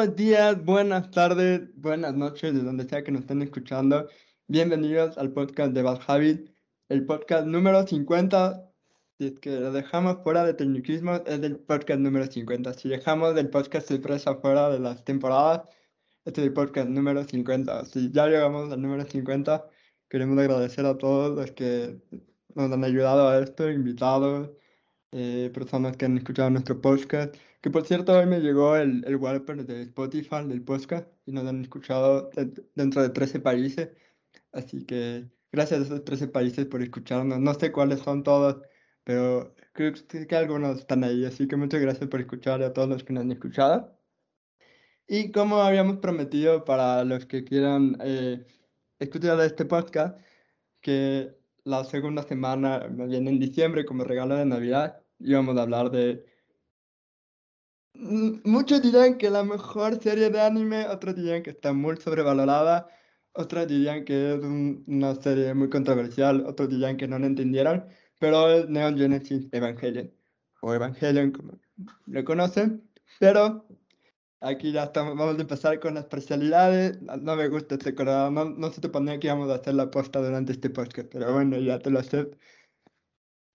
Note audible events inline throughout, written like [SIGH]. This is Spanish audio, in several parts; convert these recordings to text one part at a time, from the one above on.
Buenos días, buenas tardes, buenas noches, de donde sea que nos estén escuchando. Bienvenidos al podcast de Bad Habit, el podcast número 50. Si es que lo dejamos fuera de tecnicismo, es el podcast número 50. Si dejamos del podcast sorpresa fuera de las temporadas, este es el podcast número 50. Si ya llegamos al número 50, queremos agradecer a todos los que nos han ayudado a esto, invitados, eh, personas que han escuchado nuestro podcast. Que por cierto, hoy me llegó el, el wallpaper de Spotify del podcast y nos han escuchado dentro de 13 países. Así que gracias a esos 13 países por escucharnos. No sé cuáles son todos, pero creo que algunos están ahí. Así que muchas gracias por escuchar a todos los que nos han escuchado. Y como habíamos prometido para los que quieran eh, escuchar este podcast, que la segunda semana, bien en diciembre, como regalo de Navidad, íbamos a hablar de Muchos dirían que la mejor serie de anime, otros dirían que está muy sobrevalorada, otros dirían que es una serie muy controversial, otros dirían que no la entendieron, pero es Neon Genesis Evangelion, o Evangelion como lo conocen, pero aquí ya estamos, vamos a empezar con las parcialidades, no me gusta este colorado, no, no se te ponía que íbamos a hacer la posta durante este podcast, pero bueno, ya te lo acepto.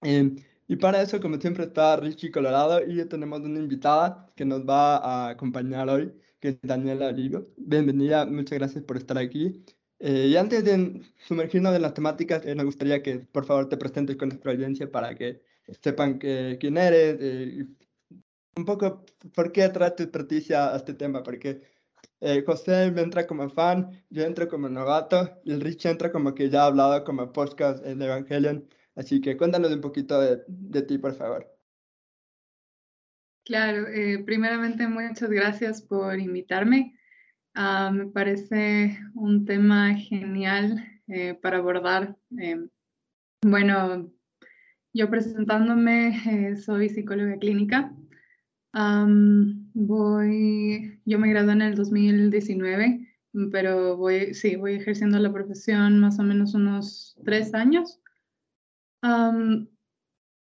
Eh, y para eso, como siempre, está Richie Colorado y tenemos una invitada que nos va a acompañar hoy, que es Daniela Olivo. Bienvenida, muchas gracias por estar aquí. Eh, y antes de sumergirnos en las temáticas, eh, nos gustaría que por favor te presentes con nuestra audiencia para que sepan que, quién eres, eh, un poco por qué traes tu experticia a este tema, porque José entra como fan, yo entro como novato y el Richie entra como que ya ha hablado como podcast en Evangelion. Así que cuéntanos un poquito de, ti, por favor. Claro, eh, primeramente muchas gracias por invitarme. Ah, me parece un tema genial eh, para abordar. Em, bueno, yo presentándome, eh, soy psicóloga clínica. voy, yo me gradué en el 2019, pero voy, sí, voy ejerciendo la profesión más o menos unos tres años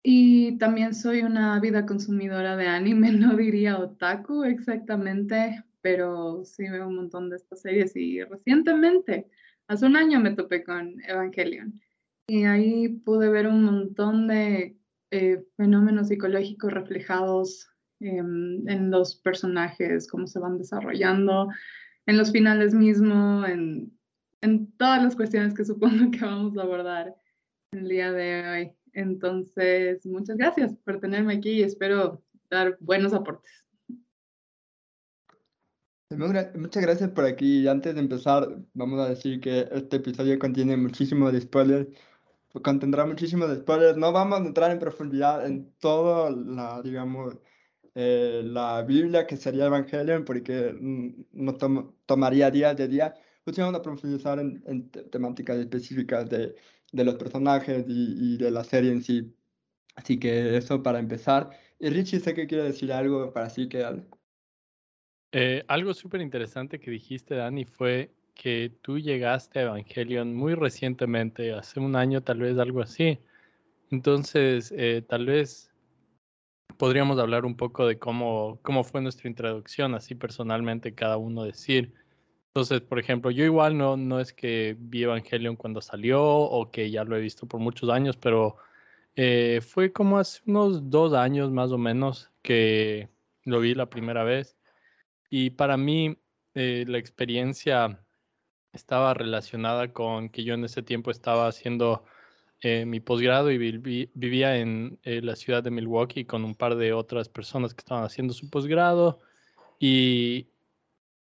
y también soy una vida consumidora de anime, [LAUGHS] no diría otaku exactamente, pero sí veo un montón de estas series y recientemente, hace un año me topé con Evangelion. Y ahí pude ver un montón de eh, fenómenos psicológicos reflejados en los personajes, cómo se van desarrollando, en los finales mismo, en todas las cuestiones que supongo [LAUGHS] que vamos a abordar el día de hoy. Entonces, muchas gracias por tenerme aquí y espero dar buenos aportes. Muchas gracias por aquí. Antes de empezar, vamos a decir que este episodio contiene muchísimos spoilers. Contendrá muchísimos spoilers. No vamos a entrar en profundidad en toda la, digamos, eh, la Biblia que sería Evangelion, porque mm, nos tomaría días de día. Pues vamos a profundizar en, en temáticas específicas de de los personajes y, de la serie en sí. Así que eso para empezar. Y Richie, sé que quiere decir algo para así que... Eh, algo súper interesante que dijiste, Dani, fue que tú llegaste a Evangelion muy recientemente, hace un año tal vez, algo así. Entonces, eh, tal vez podríamos hablar un poco de cómo, cómo fue nuestra introducción, así personalmente cada uno decir entonces, por ejemplo, yo igual no, no es que vi Evangelion cuando salió o que ya lo he visto por muchos años, pero eh, fue como hace unos dos años más o menos que lo vi la primera vez. Y para mí eh, la experiencia estaba relacionada con que yo en ese tiempo estaba haciendo eh, mi posgrado y vivía en la ciudad de Milwaukee con un par de otras personas que estaban haciendo su posgrado. Y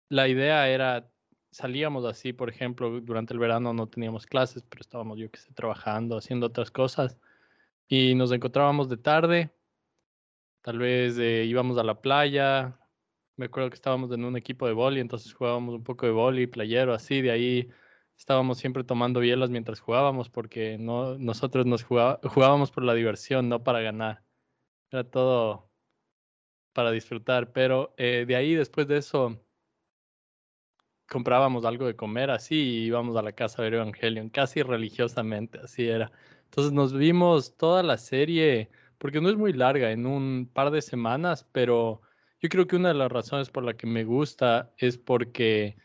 la idea era salíamos así, por ejemplo, durante el verano no teníamos clases, pero estábamos, yo que sé, trabajando, haciendo otras cosas. Y nos encontrábamos de tarde, tal vez eh, íbamos a la playa. Me acuerdo que estábamos en un equipo de boli, entonces jugábamos un poco de boli, playero, así. De ahí estábamos siempre tomando bielas mientras jugábamos, porque no, nosotros nos jugábamos por la diversión, no para ganar. Era todo para disfrutar. Pero eh, de ahí, después de eso, comprábamos algo de comer así y íbamos a la casa a ver Evangelion, casi religiosamente, así era. Entonces nos vimos toda la serie, porque no es muy larga, en un par de semanas, pero yo creo que una de las razones por la que me gusta es porque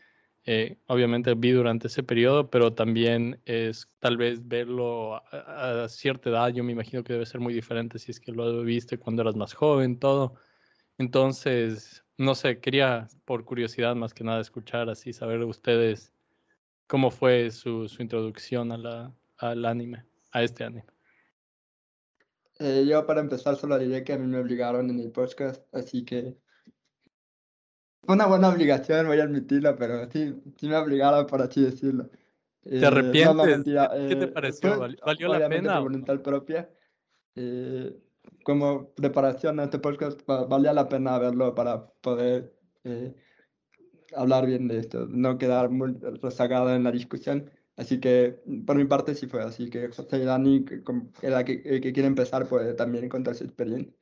eh, obviamente vi durante ese periodo, pero también es tal vez verlo a, cierta edad, yo me imagino que debe ser muy diferente si es que lo viste cuando eras más joven, todo. Entonces, no sé, quería por curiosidad más que nada escuchar así, saber de ustedes cómo fue su, su introducción a la, al anime, a este anime. Eh, yo para empezar solo diré que a mí me obligaron en el podcast, así que fue una buena obligación, voy a admitirlo, pero sí, sí me obligaron, por así decirlo. ¿Te eh, arrepientes? ¿Qué te eh, pareció? ¿Valió la pena? Por voluntad propia. Eh, como preparación a este podcast, valía la pena verlo para poder hablar bien de esto, no quedar muy rezagado en la discusión. Así que por mi parte sí fue así, que José y Dani, que, que, que quiere empezar, puede también contar su experiencia.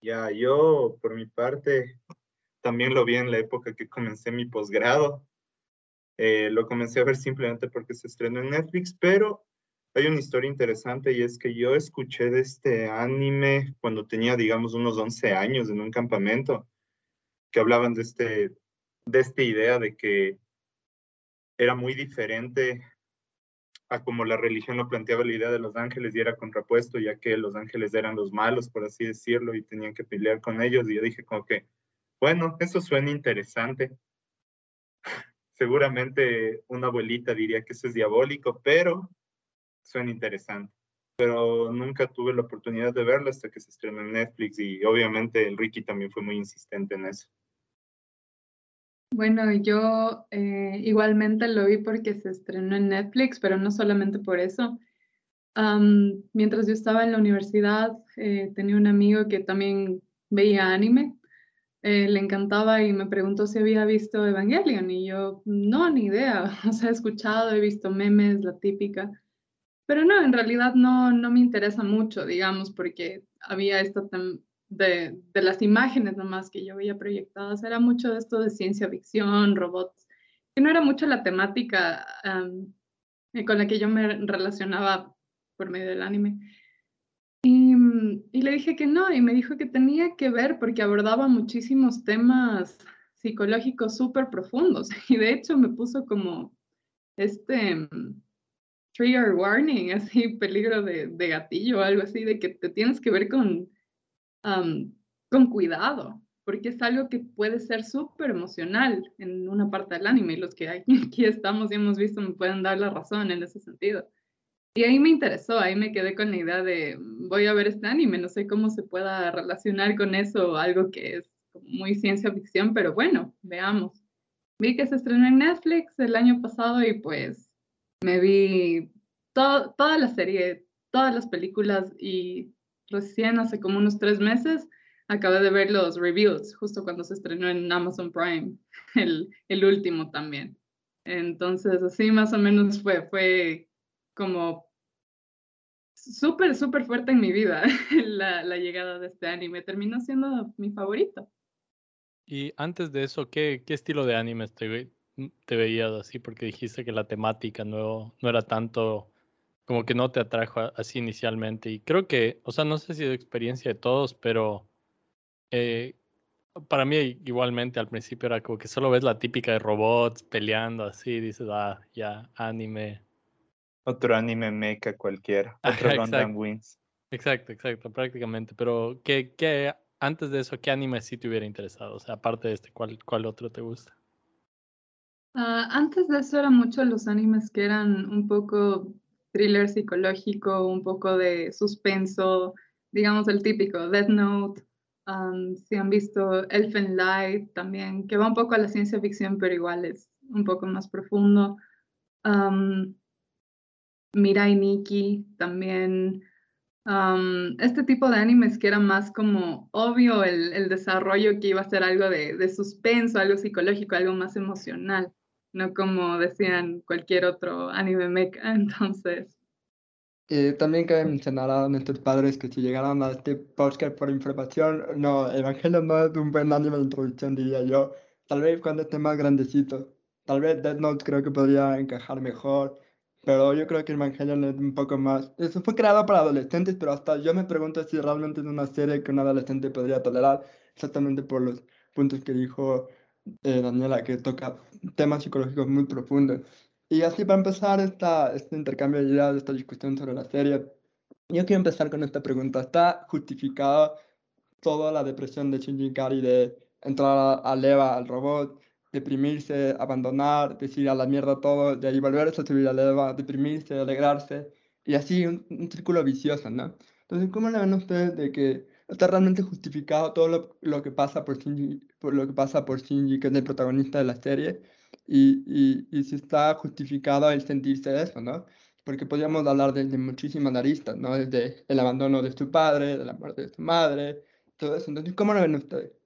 Ya, yo por mi parte también lo vi en la época que comencé mi posgrado. Eh, lo comencé a ver simplemente porque se estrenó en Netflix, pero hay una historia interesante y es que yo escuché de este anime cuando tenía, digamos, unos 11 años en un campamento, que hablaban de, este, de esta idea de que era muy diferente a como la religión lo planteaba la idea de los ángeles y era contrapuesto, ya que los ángeles eran los malos, por así decirlo, y tenían que pelear con ellos. Y yo dije como que, bueno, eso suena interesante. [LAUGHS] Seguramente una abuelita diría que eso es diabólico, pero suena interesante. Pero nunca tuve la oportunidad de verlo hasta que se estrenó en Netflix y obviamente el Ricky también fue muy insistente en eso. Bueno, yo eh, igualmente lo vi porque se estrenó en Netflix, pero no solamente por eso. mientras yo estaba en la universidad, eh, tenía un amigo que también veía anime. Eh, le encantaba y me preguntó si había visto Evangelion y yo, no, ni idea. [LAUGHS] O sea, he escuchado, he visto memes, la típica. Pero no, en realidad no, no me interesa mucho, digamos, porque había esta de, de, las imágenes nomás que yo veía proyectadas, era mucho de esto de ciencia ficción, robots, que no era mucho la temática eh, con la que yo me relacionaba por medio del anime. Y, y, le dije que no, y me dijo que tenía que ver porque abordaba muchísimos temas psicológicos súper profundos. [LAUGHS] Y de hecho me puso como este trigger warning, [LAUGHS] así peligro de, de gatillo algo así, de que te tienes que ver con con cuidado, porque es algo que puede ser súper emocional en una parte del anime y los que [LAUGHS] aquí estamos y hemos visto me pueden dar la razón en ese sentido. Y ahí me interesó, ahí me quedé con la idea de voy a ver este anime, no sé cómo se pueda relacionar con eso, algo que es muy ciencia ficción, pero bueno, veamos. Vi que se estrenó en Netflix el año pasado y pues me vi toda la serie, todas las películas y recién hace como unos tres meses acabé de ver los reviews, justo cuando se estrenó en Amazon Prime, [LAUGHS] el, último también. Entonces, así más o menos fue, fue como súper, súper fuerte en mi vida [LAUGHS] la, la, llegada de este anime. Terminó siendo mi favorito. Y antes de eso, ¿qué, qué estilo de anime te, te veías así? Porque dijiste que la temática no, no era tanto como que no te atrajo así inicialmente. Y creo que, o sea, no sé si es experiencia de todos, pero eh, para mí igualmente al principio era como que solo ves la típica de robots peleando así, dices, ah, ya, anime. Otro anime mecha cualquiera, [LAUGHS] otro Gundam Wings. Exacto, exacto, prácticamente. Pero ¿qué, qué, antes de eso, ¿qué anime sí te hubiera interesado? O sea, aparte de este, ¿cuál, cuál otro te gusta? Ah, antes de eso eran muchos los animes que eran un poco thriller psicológico, un poco de suspenso, digamos el típico Death Note, si han visto Elfen Light también, que va un poco a la ciencia ficción, pero igual es un poco más profundo. Um, Mirai Nikki también. Este tipo de animes que era más como obvio el, el desarrollo que iba a ser algo de, de, suspenso, algo psicológico, algo más emocional no como decían cualquier otro anime mecha, [LAUGHS] entonces. Eh, también cabe mencionar a nuestros padres que si llegaran a este podcast por información, no, Evangelio no es un buen anime de introducción, diría yo. Tal vez cuando esté más grandecito. Tal vez Death Note creo que podría encajar mejor. pero yo creo que Evangelion es un poco más... Eso fue creado para adolescentes, pero hasta yo me pregunto si realmente es una serie que un adolescente podría tolerar, exactamente por los puntos que dijo eh, Daniela, que toca temas psicológicos muy profundos. Y así para empezar esta, este intercambio de ideas, esta discusión sobre la serie, yo quiero empezar con esta pregunta. ¿Está justificada toda la depresión de Shinji Ikari de entrar a, Leva, al robot, deprimirse, abandonar, decir a la mierda todo, de ahí volverse a subir a Leva, deprimirse, alegrarse, y así un, un círculo vicioso, ¿no? Entonces, ¿cómo le ven ustedes de que está realmente justificado todo lo, lo, que pasa por Shinji, por lo que pasa por Shinji, que es el protagonista de la serie, y, y, y si está justificado el sentirse eso, ¿no? Porque podríamos hablar de, de muchísimas aristas, ¿no? Desde el abandono de su padre, de la muerte de su madre, todo eso. Entonces, ¿cómo lo ven ustedes?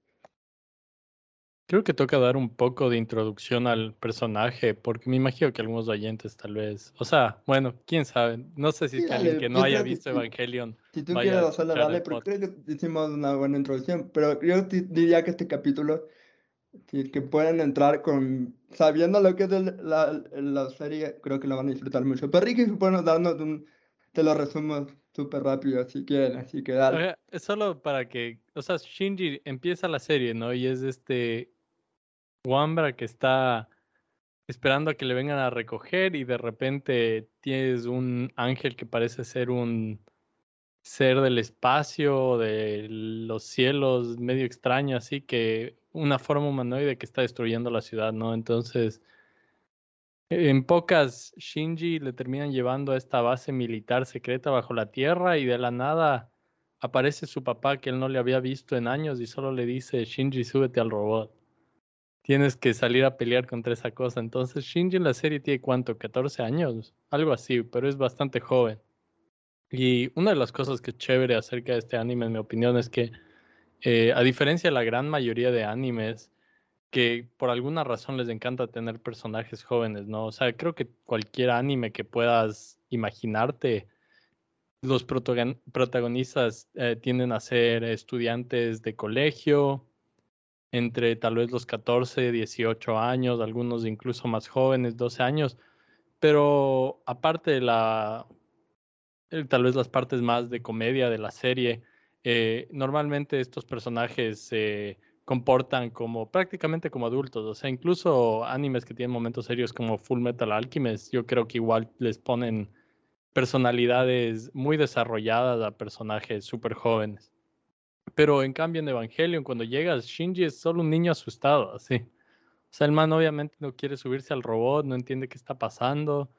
Creo que toca dar un poco de introducción al personaje, porque me imagino que algunos oyentes tal vez, o sea, bueno, quién sabe, no sé si Sí, es que alguien que no haya visto sí. Evangelion Si tú vaya quieres a hacerlo, escuchar dale, porque creo que hicimos una buena introducción, pero yo diría que este capítulo, si es que pueden entrar con, sabiendo lo que es el- la, la serie, creo que lo van a disfrutar mucho. Pero Ricky, bueno, darnos un, te lo resumo súper rápido, si quieren, así que dale. Ajá, Es solo para que, o sea, Shinji empieza la serie, ¿no? Y es este Wambra que está esperando a que le vengan a recoger y de repente tienes un ángel que parece ser un ser del espacio, de los cielos, medio extraño, así que una forma humanoide que está destruyendo la ciudad, ¿no? Entonces, en pocas, Shinji le terminan llevando a esta base militar secreta bajo la tierra y de la nada aparece su papá que él no le había visto en años y solo le dice, Shinji, súbete al robot. Tienes que salir a pelear contra esa cosa. Entonces, Shinji en la serie tiene cuánto, 14 años, algo así, pero es bastante joven. Y una de las cosas que es chévere acerca de este anime, en mi opinión, es que eh, a diferencia de la gran mayoría de animes, que por alguna razón les encanta tener personajes jóvenes, ¿no? O sea, creo que cualquier anime que puedas imaginarte, los protagon- protagonistas eh, tienden a ser estudiantes de colegio, entre tal vez los 14, 18 años, algunos incluso más jóvenes, 12 años, pero aparte de la tal vez las partes más de comedia de la serie, eh, normalmente estos personajes se comportan como prácticamente como adultos, o sea, incluso animes que tienen momentos serios como Full Metal Alchemist, yo creo que igual les ponen personalidades muy desarrolladas a personajes súper jóvenes. Pero en cambio en Evangelion, cuando llegas, Shinji es solo un niño asustado, así. O sea, el man obviamente no quiere subirse al robot, no entiende qué está pasando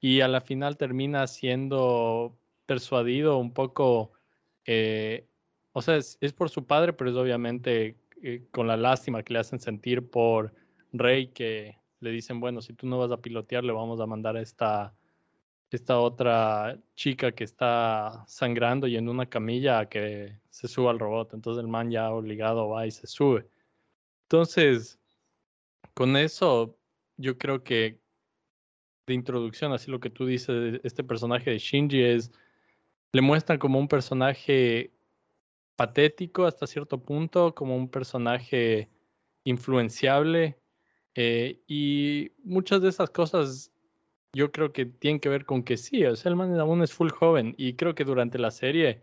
y a la final termina siendo persuadido un poco, eh, o sea, es, por su padre, pero es obviamente eh, con la lástima que le hacen sentir por Rey, que le dicen, bueno, si tú no vas a pilotear, le vamos a mandar a esta, esta otra chica que está sangrando y en una camilla que se suba al robot. Entonces el man ya obligado va y se sube. Entonces, con eso, yo creo que de introducción, así lo que tú dices, este personaje de Shinji es, le muestran como un personaje patético hasta cierto punto, como un personaje influenciable, eh, y muchas de esas cosas yo creo que tienen que ver con que sí, o sea, el man aún es full joven, y creo que durante la serie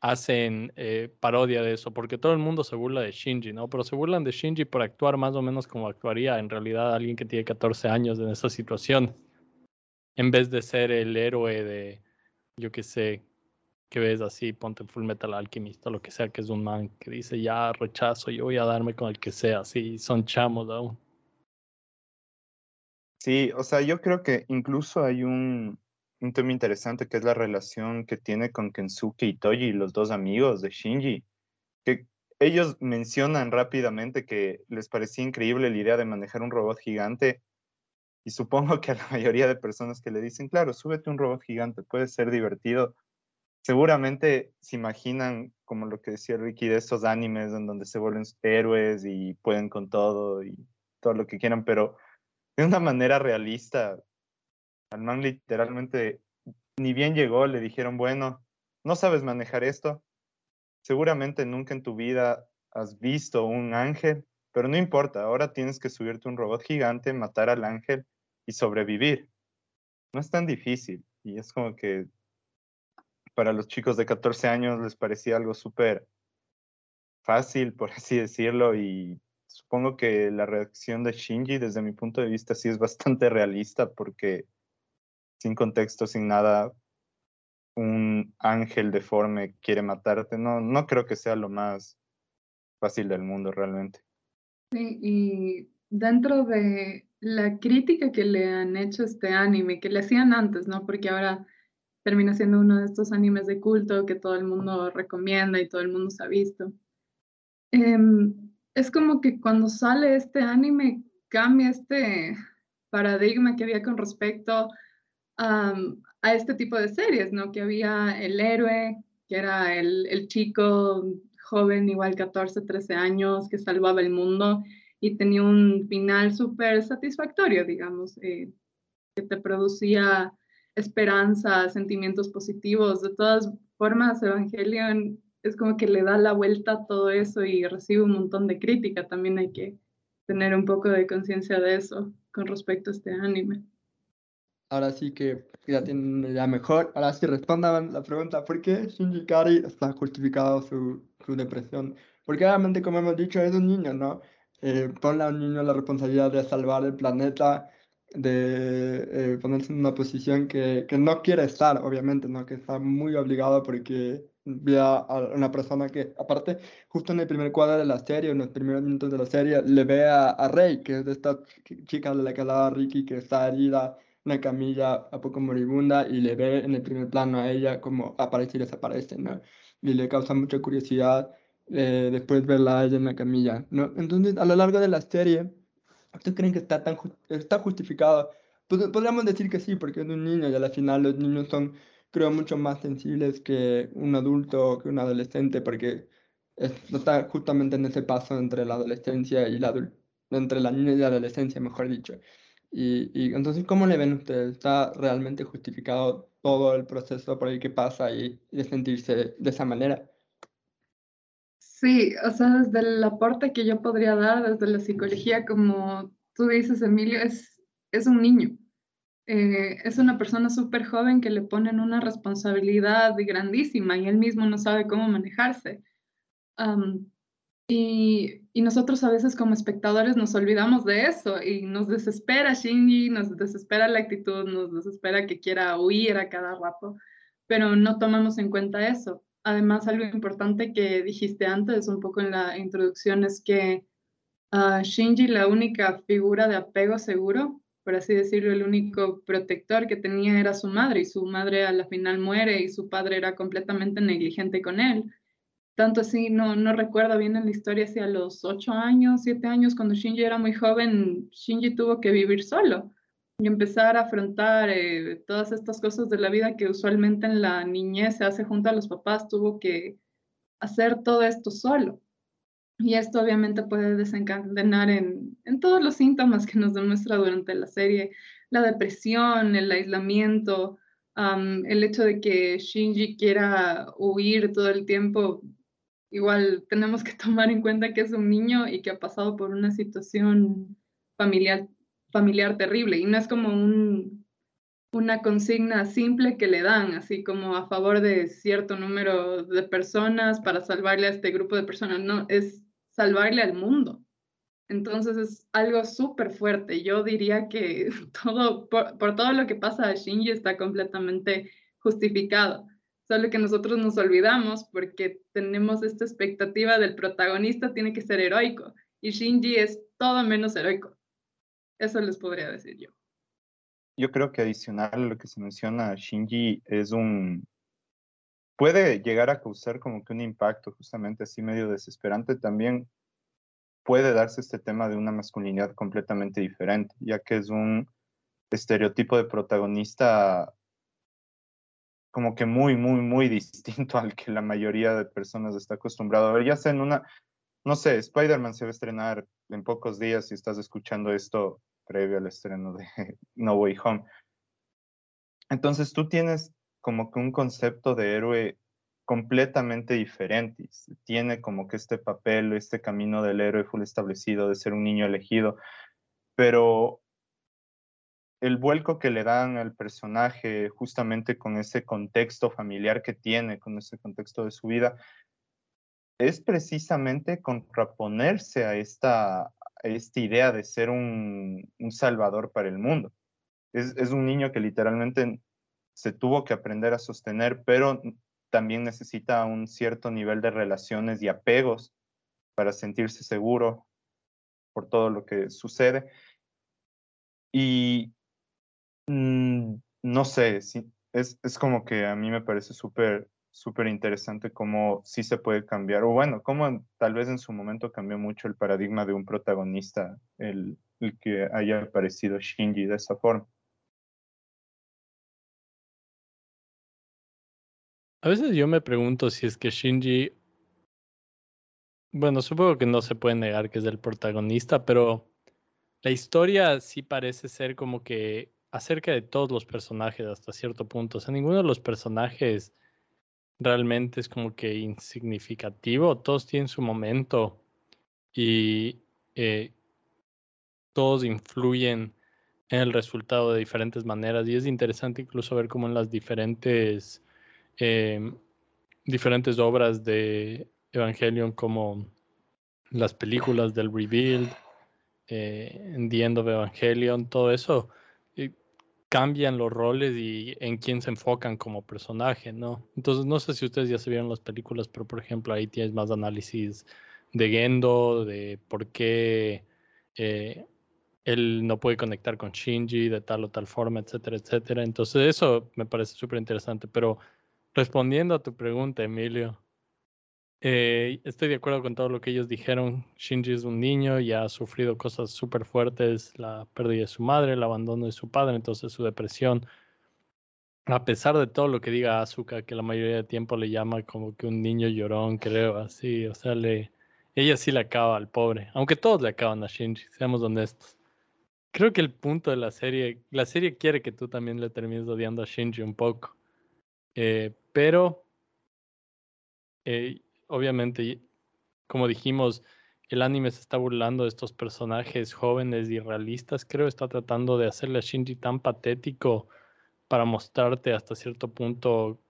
hacen eh, parodia de eso, porque todo el mundo se burla de Shinji, ¿no? Pero se burlan de Shinji por actuar más o menos como actuaría en realidad alguien que tiene 14 años en esa situación en vez de ser el héroe de, yo qué sé, que ves así, ponte Full Metal Alchemist o lo que sea, que es un man que dice, ya rechazo, yo voy a darme con el que sea, así, son chamos aún. Sí, o sea, yo creo que incluso hay un, tema interesante que es la relación que tiene con Kensuke y Toji, los dos amigos de Shinji, que ellos mencionan rápidamente que les parecía increíble la idea de manejar un robot gigante y supongo que a la mayoría de personas que le dicen, claro, súbete un robot gigante, puede ser divertido, seguramente se imaginan, como lo que decía Ricky, de esos animes en donde se vuelven héroes y pueden con todo y todo lo que quieran, pero de una manera realista, al man literalmente ni bien llegó, le dijeron, bueno, no sabes manejar esto, seguramente nunca en tu vida has visto un ángel, pero no importa, ahora tienes que subirte un robot gigante, matar al ángel y sobrevivir. no es tan difícil. Y es como que para los chicos de 14 años les parecía algo súper fácil, por así decirlo, y supongo que la reacción de Shinji, desde mi punto de vista, sí es bastante realista, porque sin contexto, sin nada, un ángel deforme quiere matarte. No, no creo que sea lo más fácil del mundo realmente. Sí, y dentro de la crítica que le han hecho este anime, que le hacían antes, ¿no? Porque ahora termina siendo uno de estos animes de culto que todo el mundo recomienda y todo el mundo se ha visto. Em, es como que cuando sale este anime cambia este paradigma que había con respecto a, a este tipo de series, ¿no? Que había el héroe, que era el, el chico joven, igual 14, 13 años, que salvaba el mundo y tenía un final súper satisfactorio, digamos, eh, que te producía esperanza, sentimientos positivos. De todas formas, Evangelion es como que le da la vuelta todo eso y recibe un montón de crítica. También hay que tener un poco de conciencia de eso con respecto a este anime. Ahora sí que ya tienen ya mejor. Ahora sí respondan la pregunta, ¿por qué Shinji Kari está justificado su, su depresión? Porque realmente, como hemos dicho, es un niño, ¿no? Eh, ponle a un niño la responsabilidad de salvar el planeta de eh, ponerse en una posición que, que, no quiere estar, obviamente, ¿no? Que está muy obligado porque ve a una persona que, aparte, justo en el primer cuadro de la serie, en los primeros minutos de la serie, le ve a, Rey, que es de esta chica de la que hablaba Ricky, que está herida una camilla a poco moribunda, y le ve en el primer plano a ella como aparece y desaparece, ¿no? Y le causa mucha curiosidad eh, después verla a ella en la camilla, ¿no? Entonces, a lo largo de la serie, ¿Ustedes creen que está, tan está justificado? Pues, podríamos decir que sí, porque es un niño y al final los niños son, creo, mucho más sensibles que un adulto, que un adolescente, porque está justamente en ese paso entre la adolescencia y la entre la niña y la adolescencia, mejor dicho. Y, y, entonces, ¿cómo le ven ustedes? ¿Está realmente justificado todo el proceso por el que pasa y, y de sentirse de esa manera? Sí, o sea, desde el aporte que yo podría dar desde la psicología, como tú dices, Emilio, es, es un niño. Eh, es una persona súper joven que le ponen una responsabilidad grandísima y él mismo no sabe cómo manejarse. y, nosotros a veces como espectadores nos olvidamos de eso y nos desespera Shinji, nos desespera la actitud, nos desespera que quiera huir a cada rato, pero no tomamos en cuenta eso. Además, algo importante que dijiste antes, un poco en la introducción, es que uh, Shinji, la única figura de apego seguro, por así decirlo, el único protector que tenía era su madre, y su madre a la final muere y su padre era completamente negligente con él. Tanto así, no, no recuerdo bien en la historia si a los ocho años, siete años, cuando Shinji era muy joven, Shinji tuvo que vivir solo y empezar a afrontar eh, todas estas cosas de la vida que usualmente en la niñez se hace junto a los papás, tuvo que hacer todo esto solo. Y esto obviamente puede desencadenar en, en todos los síntomas que nos demuestra durante la serie, la depresión, el aislamiento, el hecho de que Shinji quiera huir todo el tiempo. Igual tenemos que [LAUGHS] tomar en cuenta que es un niño y que ha pasado por una situación familiar familiar terrible y no es como un, una consigna simple que le dan, así como a favor de cierto número de personas para salvarle a este grupo de personas, no, es salvarle al mundo. Entonces es algo súper fuerte. Yo diría que [LAUGHS] todo, por, por, todo lo que pasa a Shinji está completamente justificado. Solo que nosotros nos olvidamos porque tenemos esta expectativa del protagonista tiene que ser heroico y Shinji es todo menos heroico. Eso les podría decir yo. Yo creo que adicional a lo que se menciona, Shinji es un... puede llegar a causar como que un impacto justamente así medio desesperante. También puede darse este tema de una masculinidad completamente diferente, ya que es un estereotipo de protagonista como que muy, muy, muy [LAUGHS] distinto al que la mayoría de personas está acostumbrado a ver, ya sea en una, no sé, Spider-Man se va a estrenar en pocos días, si estás escuchando esto, previo al estreno de [LAUGHS] No Way Home. Entonces tú tienes como que un concepto de héroe completamente diferente. Tiene como que este papel, este camino del héroe full establecido, de ser un niño elegido, pero el vuelco que le dan al personaje justamente con ese contexto familiar que tiene, con ese contexto de su vida, es precisamente contraponerse a esta, esta idea de ser un, salvador para el mundo. Es, es, un niño que literalmente se tuvo que aprender a sostener, pero también necesita un cierto nivel de relaciones y apegos para sentirse seguro por todo lo que sucede. Y mm, no sé, es, es como que a mí me parece súper súper interesante cómo sí se puede cambiar, o bueno, cómo tal vez en su momento cambió mucho el paradigma de un protagonista, el, el que haya aparecido Shinji de esa forma. A veces yo me pregunto si es que Shinji, bueno, supongo que no se puede negar que es el protagonista, pero la historia sí parece ser como que acerca de todos los personajes hasta cierto punto. O sea, ninguno de los personajes realmente es como que insignificativo. Todos tienen su momento y eh, todos influyen en el resultado de diferentes maneras. Y es interesante incluso ver cómo en las diferentes, em, diferentes obras de Evangelion, como las películas del Rebuild, eh, The End of Evangelion, todo eso cambian los roles y en quién se enfocan como personaje, ¿no? Entonces, no sé si ustedes ya se vieron las películas, pero por ejemplo, ahí tienes más análisis de Gendo, de por qué eh, él no puede conectar con Shinji de tal o tal forma, etcétera, etcétera. Entonces, eso me parece súper interesante. Pero respondiendo a tu pregunta, Emilio, eh, estoy de acuerdo con todo lo que ellos dijeron. Shinji es un niño y ha sufrido cosas súper fuertes, la pérdida de su madre, el abandono de su padre, entonces su depresión. A pesar de todo lo que diga Asuka, que la mayoría del tiempo le llama como que un niño llorón, creo, así, o sea, le, ella sí le acaba al pobre, aunque todos le acaban a Shinji, seamos honestos. Creo que el punto de la serie, la serie quiere que tú también le termines odiando a Shinji un poco, eh, pero eh, obviamente, como dijimos, el anime se está burlando de estos personajes jóvenes y realistas. Creo está tratando de hacerle a Shinji tan patético para mostrarte hasta cierto punto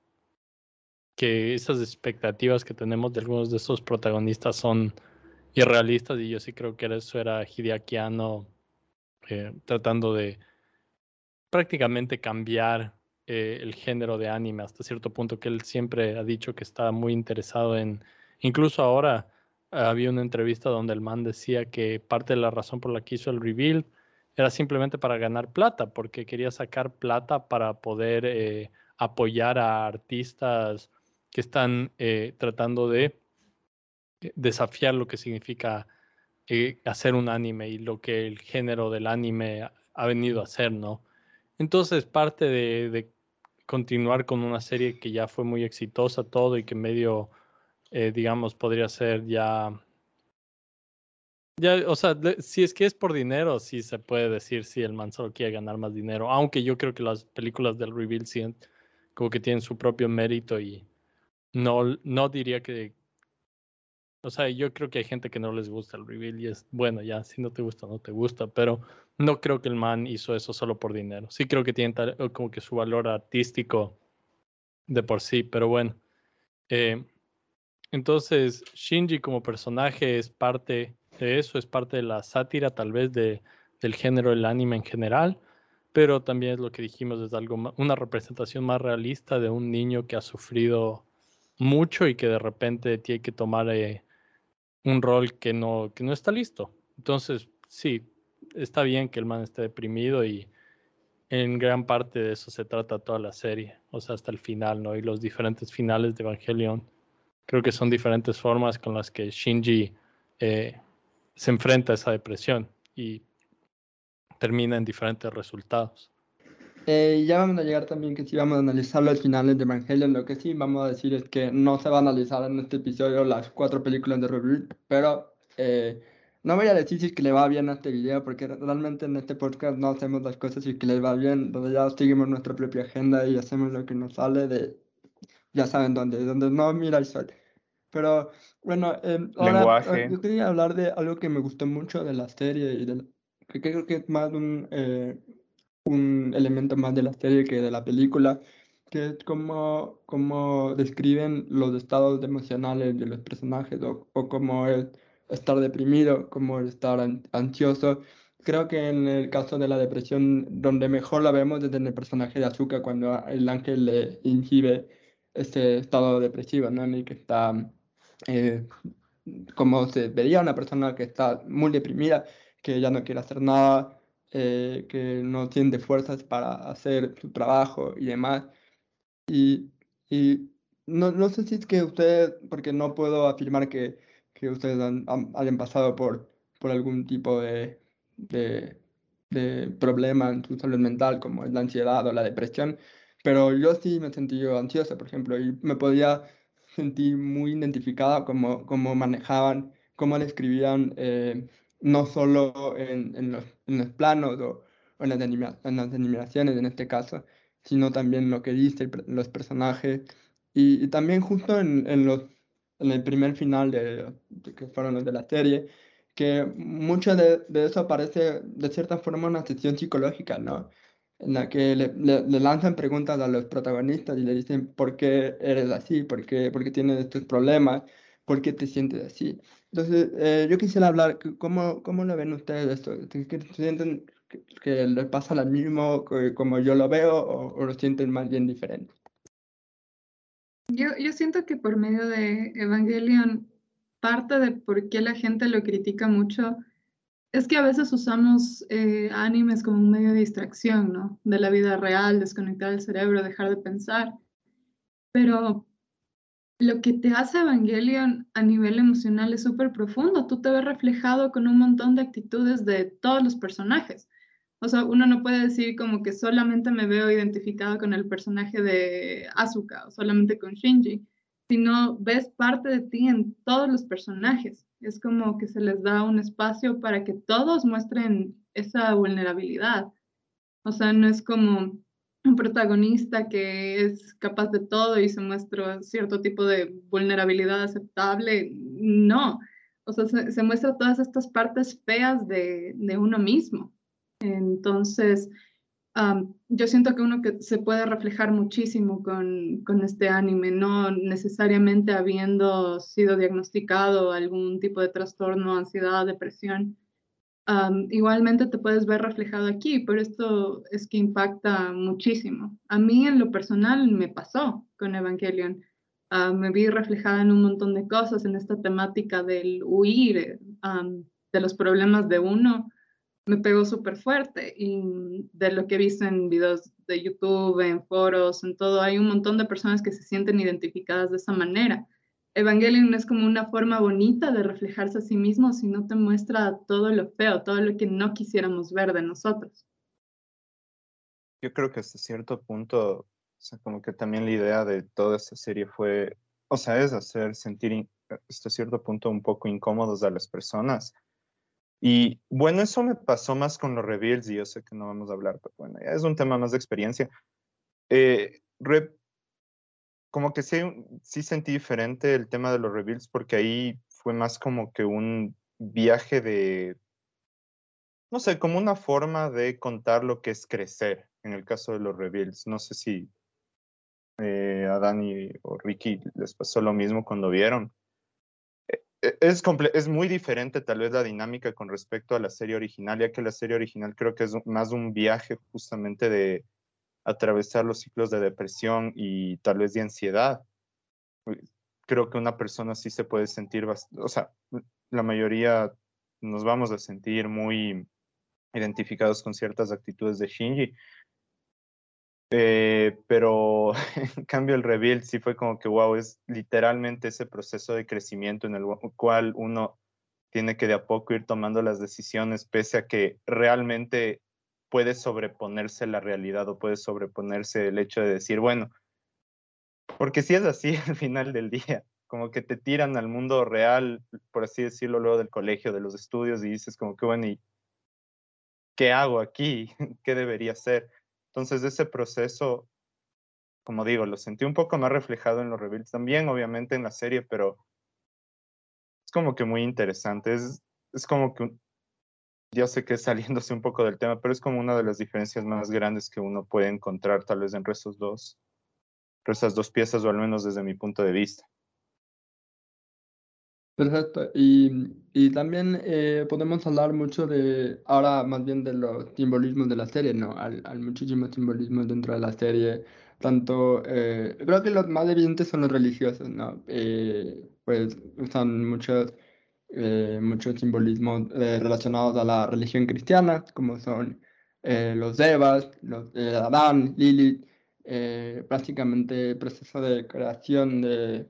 que esas expectativas que tenemos de algunos de esos protagonistas son irrealistas y yo sí creo que eso era Hideaki eh, tratando de prácticamente cambiar eh, el género de anime hasta cierto punto que él siempre ha dicho que está muy interesado en, incluso ahora había una entrevista donde el man decía que parte de la razón por la que hizo el reveal era simplemente para ganar plata, porque quería sacar plata para poder eh, apoyar a artistas que están eh, tratando de desafiar lo que significa hacer un anime y lo que el género del anime ha venido a hacer, ¿no? Entonces, parte de, continuar con una serie que ya fue muy exitosa, todo y que medio, eh, digamos, podría ser ya. Ya, o sea, si es que es por dinero, sí se puede decir si el man solo quiere ganar más dinero. Aunque yo creo que las películas del Reveal como que tienen su propio mérito y no, no diría que, o sea, yo creo que hay gente que no les gusta el reveal y es bueno, ya, si no te gusta, no te gusta, pero no creo que el man hizo eso solo por dinero. Sí creo que tiene como que su valor artístico de por sí, pero bueno. Eh, entonces, Shinji como personaje es parte de eso, es parte de la sátira tal vez de, del género del anime en general, pero también es lo que dijimos, es algo, una representación más realista de un niño que ha sufrido mucho y que de repente tiene que tomar eh, un rol que no, que no está listo. Entonces, sí, está bien que el man esté deprimido y en gran parte de eso se trata toda la serie, o sea, hasta el final, ¿no? Y los diferentes finales de Evangelion. Creo que son diferentes formas con las que Shinji eh, se enfrenta a esa depresión y termina en diferentes resultados. Eh, ya vamos a llegar también que si vamos a analizar los finales de Evangelion. Lo que sí vamos a decir es que no se va a analizar en este episodio las cuatro películas de Review, pero eh, no voy a decir si que le va bien a este video, porque realmente en este podcast no hacemos las cosas y que les va bien, donde ya seguimos nuestra propia agenda y hacemos lo que nos sale de, ya saben dónde, donde no mira el sol. Pero bueno, eh, ahora eh, yo quería hablar de algo que me gustó mucho de la serie y de que creo que es más un, un elemento más de la serie que de la película, que es cómo, cómo describen los estados emocionales de los personajes o, o cómo es estar deprimido, cómo es estar ansioso. Creo que en el caso de la depresión, donde mejor la vemos desde el personaje de Azuka, cuando el ángel le inhibe ese estado depresivo, ¿no? En que está, eh, como se vería una persona que está muy deprimida, que ya no quiere hacer nada, eh, que no tiene fuerzas para hacer su trabajo y demás. Y, y no, no sé si es que ustedes, porque no puedo afirmar que, que ustedes han, hayan pasado por, por algún tipo de, de, de problema en su salud mental, como la ansiedad o la depresión, pero yo sí me sentí ansiosa, por ejemplo, y me podía sentir muy identificada como, como manejaban, cómo describían eh, no solo en, en, los, en, los, planos o, en, las en, las animaciones en este caso, sino también lo que dicen los personajes y, también justo en, los, en el primer final de, que fueron los de la serie, que mucho de, de, eso parece de cierta forma una sesión psicológica, ¿no? En la que le, le, le, lanzan preguntas a los protagonistas y le dicen por qué eres así, por qué, por qué tienes estos problemas, por qué te sientes así. Entonces, eh, yo quisiera hablar, ¿cómo, ¿cómo lo ven ustedes esto? ¿Sienten que, que les pasa lo mismo como yo lo veo o, o lo sienten más bien diferente? Yo, yo siento que por medio de Evangelion parte de por qué la gente lo critica mucho es que a veces usamos eh, animes como un medio de distracción, ¿no? De la vida real, desconectar el cerebro, dejar de pensar. Pero lo que te hace Evangelion a nivel emocional es súper profundo. Tú te ves reflejado con un montón de actitudes de todos los personajes. O sea, uno no puede decir como que solamente me veo identificado con el personaje de Asuka o solamente con Shinji sino ves parte de ti en todos los personajes. Es como que se les da un espacio para que todos muestren esa vulnerabilidad. O sea, no es como un protagonista que es capaz de todo y se muestra cierto tipo de vulnerabilidad aceptable. No, o sea, se, se muestra todas estas partes feas de, de uno mismo. Entonces, yo siento que uno que se puede reflejar muchísimo con, con, este anime, no necesariamente habiendo sido diagnosticado algún tipo de trastorno, ansiedad, depresión. Igualmente te puedes ver reflejado aquí, pero esto es que impacta muchísimo. A mí en lo personal me pasó con Evangelion. Uh, me vi reflejada en un montón de cosas, en esta temática del huir, de los problemas de uno me pegó súper fuerte y de lo que he visto en videos de YouTube, en foros, en todo, hay un montón de personas que se sienten identificadas de esa manera. Evangelion no es como una forma bonita de reflejarse a sí mismo, sino te muestra todo lo feo, todo lo que no quisiéramos ver de nosotros. Yo creo que hasta cierto punto, o sea, como que también la idea de toda esta serie fue, o sea, es hacer sentir hasta cierto punto un poco incómodos a las personas y bueno, eso me pasó más con los reveals y yo sé que no vamos a hablar, pero bueno, ya es un tema más de experiencia. Eh, como que sí, sí sentí diferente el tema de los reveals porque ahí fue más como que un viaje de, no sé, como una forma de contar lo que es crecer en el caso de los reveals. No sé si eh, a Dani o Ricky les pasó lo mismo cuando vieron. E, es, es muy diferente tal vez la dinámica con respecto a la serie original, ya que la serie original creo que es más un viaje justamente de atravesar los ciclos de depresión y tal vez de ansiedad. Creo que una persona sí se puede sentir, o sea, la mayoría nos vamos a sentir muy identificados con ciertas actitudes de Shinji, eh, pero [LAUGHS] en cambio el reveal sí fue como que, wow, es literalmente ese proceso de crecimiento en el cual uno tiene que de a poco ir tomando las decisiones, pese a que realmente puede sobreponerse la realidad o puede sobreponerse el hecho de decir, bueno, porque si es así [LAUGHS] al final del día, como que te tiran al mundo real, por así decirlo, luego del colegio, de los estudios, y dices como que, bueno, ¿y qué hago aquí? [LAUGHS] ¿Qué debería hacer? Entonces, ese proceso, como digo, lo sentí un poco más reflejado en los reveals, también obviamente en la serie, pero es como que muy interesante. Es, es como que yo sé que saliéndose un poco del tema, pero es como una de las diferencias más grandes que uno puede encontrar tal vez entre esos dos, entre esas dos piezas, o al menos desde mi punto de vista. Perfecto. Y, y también eh, podemos hablar mucho de, ahora más bien de los simbolismos de la serie, ¿no? Hay, hay muchísimos simbolismos dentro de la serie, tanto, eh, creo que los más evidentes son los religiosos, ¿no? Eh, pues usan muchos, eh, muchos simbolismos eh, relacionados a la religión cristiana, como son eh, los Devas, los de Adán, Lilith, eh, prácticamente el proceso de creación de,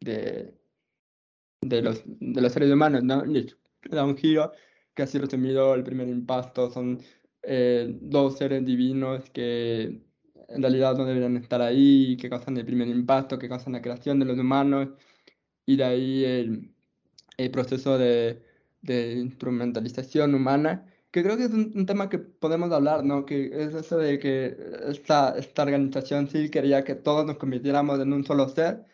de los, de los seres humanos, ¿no? Le da un giro, casi resumido, el primer impacto son eh, dos seres divinos que en realidad no deberían estar ahí, que causan el primer impacto, que causan la creación de los humanos, y de ahí el, el proceso de, de, instrumentalización humana, que creo que es un, un, tema que podemos hablar, ¿no? Que es eso de que esta, esta organización sí quería que todos nos convirtiéramos en un solo ser,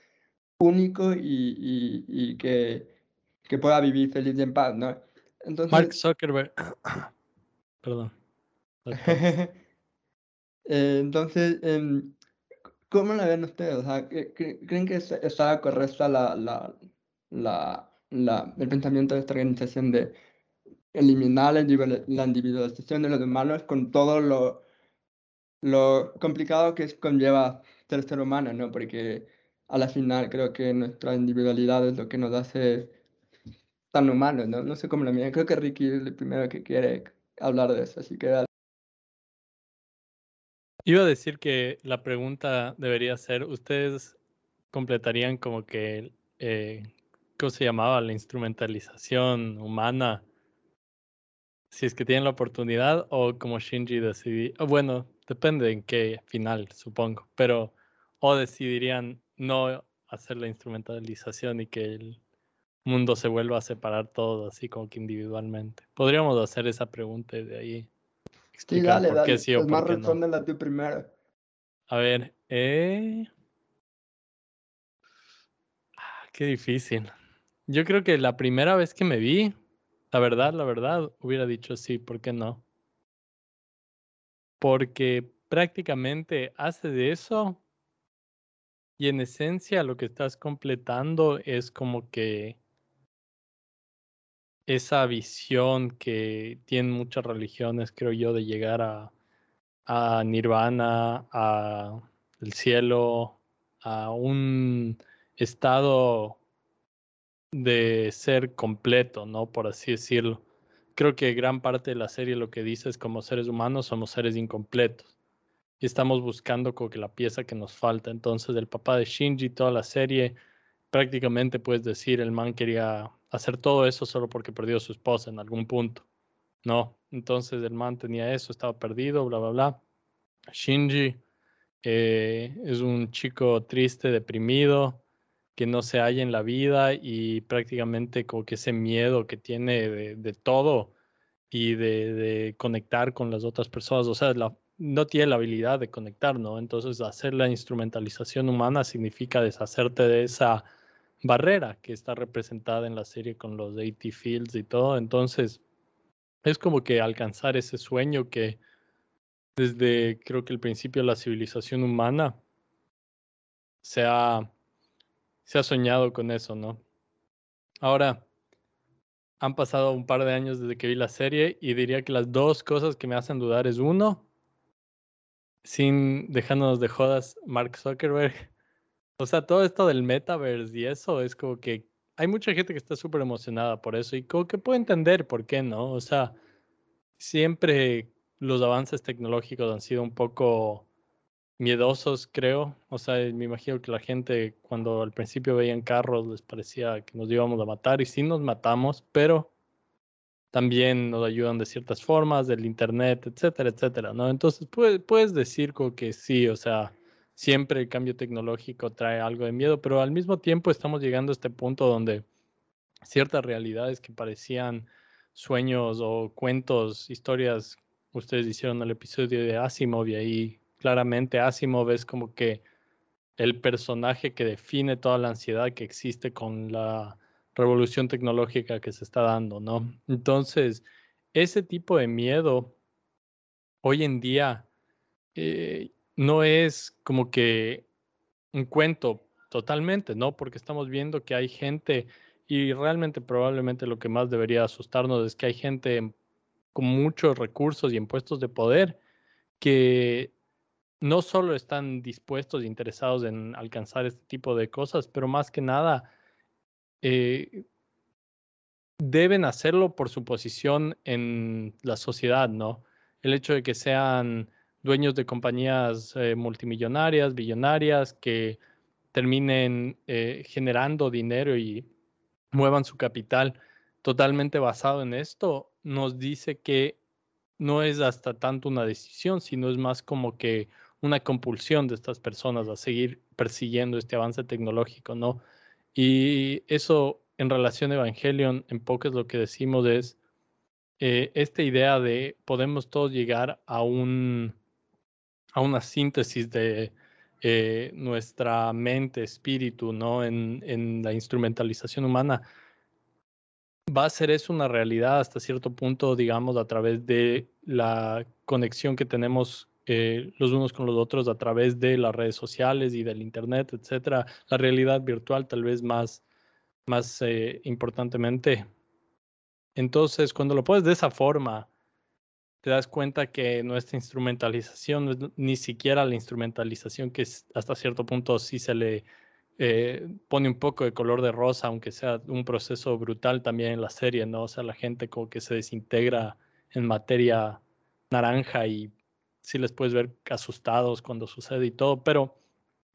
único y, y, y que, que, pueda vivir feliz y en paz, ¿no? Entonces, Mark Zuckerberg. [COUGHS] Perdón. [LAUGHS] eh, entonces, eh, ¿cómo la ven ustedes? O sea, ¿Creen que está correcta la, la, la, la, el pensamiento de esta organización de eliminar la individualización de los humanos con todo lo, lo complicado que conlleva ser ser humano, ¿no? Porque a la final creo que nuestra individualidad es lo que nos hace tan humanos, ¿no? No sé cómo lo miran. Creo que Ricky es el primero que quiere hablar de eso, así que... Iba a decir que la pregunta debería ser, ¿ustedes completarían como que, eh, ¿cómo se llamaba? La instrumentalización humana, si es que tienen la oportunidad, o como Shinji decidí, bueno, depende en qué final, supongo, pero, o decidirían no hacer la instrumentalización y que el mundo se vuelva a separar todo así como que individualmente. Podríamos hacer esa pregunta y de ahí explicar sí, dale, por qué dale. sí o pues por más qué respóndela no. tú primero. A ver, eh... Ah, qué difícil. Yo creo que la primera vez que me vi, la verdad, la verdad, hubiera dicho sí, ¿por qué no? Porque prácticamente hace de eso y en esencia lo que estás completando es como que esa visión que tienen muchas religiones, creo yo, de llegar a, a nirvana, a el cielo, a un estado de ser completo, ¿no? Por así decirlo. Creo que gran parte de la serie lo que dice es como seres humanos somos seres incompletos y estamos buscando como que la pieza que nos falta. Entonces, el papá de Shinji, toda la serie, prácticamente puedes decir, el man quería hacer todo eso solo porque perdió a su esposa en algún punto. No, entonces el man tenía eso, estaba perdido, bla, bla, bla. Shinji eh, es un chico triste, deprimido, que no se halla en la vida y prácticamente como que ese miedo que tiene de, de todo y de, de, conectar con las otras personas, o sea, la, no tiene la habilidad de conectar, ¿no? Entonces, hacer la instrumentalización humana significa deshacerte de esa barrera que está representada en la serie con los AT fields y todo. Entonces, es como que alcanzar ese sueño que desde creo que el principio de la civilización humana se ha, se ha soñado con eso, ¿no? Ahora, han pasado un par de años desde que vi la serie y diría que las dos cosas que me hacen dudar es uno, sin dejándonos de jodas, Mark Zuckerberg. [LAUGHS] O sea, todo esto del metaverse y eso es como que hay mucha gente que está súper emocionada por eso y como que puedo entender por qué no. O sea, siempre los avances tecnológicos han sido un poco miedosos, creo. O sea, me imagino que la gente cuando al principio veían carros les parecía que nos íbamos a matar y sí nos matamos, pero también nos ayudan de ciertas formas, del internet, etcétera, etcétera, ¿no? Entonces puedes, puedes decir que sí, o sea, siempre el cambio tecnológico trae algo de miedo, pero al mismo tiempo estamos llegando a este punto donde ciertas realidades que parecían sueños o cuentos, historias, ustedes hicieron el episodio de Asimov y ahí claramente Asimov es como que el personaje que define toda la ansiedad que existe con la revolución tecnológica que se está dando, ¿no? Entonces, ese tipo de miedo hoy en día eh, no es como que un cuento totalmente, ¿no? Porque estamos viendo que hay gente y realmente probablemente lo que más debería asustarnos es que hay gente con muchos recursos y en puestos de poder que no solo están dispuestos e interesados en alcanzar este tipo de cosas, pero más que nada eh, deben hacerlo por su posición en la sociedad, ¿no? El hecho de que sean dueños de compañías eh, multimillonarias, billonarias, que terminen eh, generando dinero y muevan su capital totalmente basado en esto, nos dice que no es hasta tanto una decisión, sino es más como que una compulsión de estas personas a seguir persiguiendo este avance tecnológico, ¿no? Y eso en relación a Evangelion, en poco es lo que decimos es eh, esta idea de podemos todos llegar a un a una síntesis de eh, nuestra mente, espíritu, ¿no? En, en la instrumentalización humana va a ser eso una realidad hasta cierto punto, digamos, a través de la conexión que tenemos eh, los unos con los otros a través de las redes sociales y del internet, etcétera. La realidad virtual tal vez más, más eh, importantemente. Entonces, cuando lo pones de esa forma, te das cuenta que nuestra instrumentalización ni siquiera la instrumentalización que hasta cierto punto sí se le eh, pone un poco de color de rosa, aunque sea un proceso brutal también en la serie, ¿no? O sea, la gente como que se desintegra en materia naranja y sí les puedes ver asustados cuando sucede y todo, pero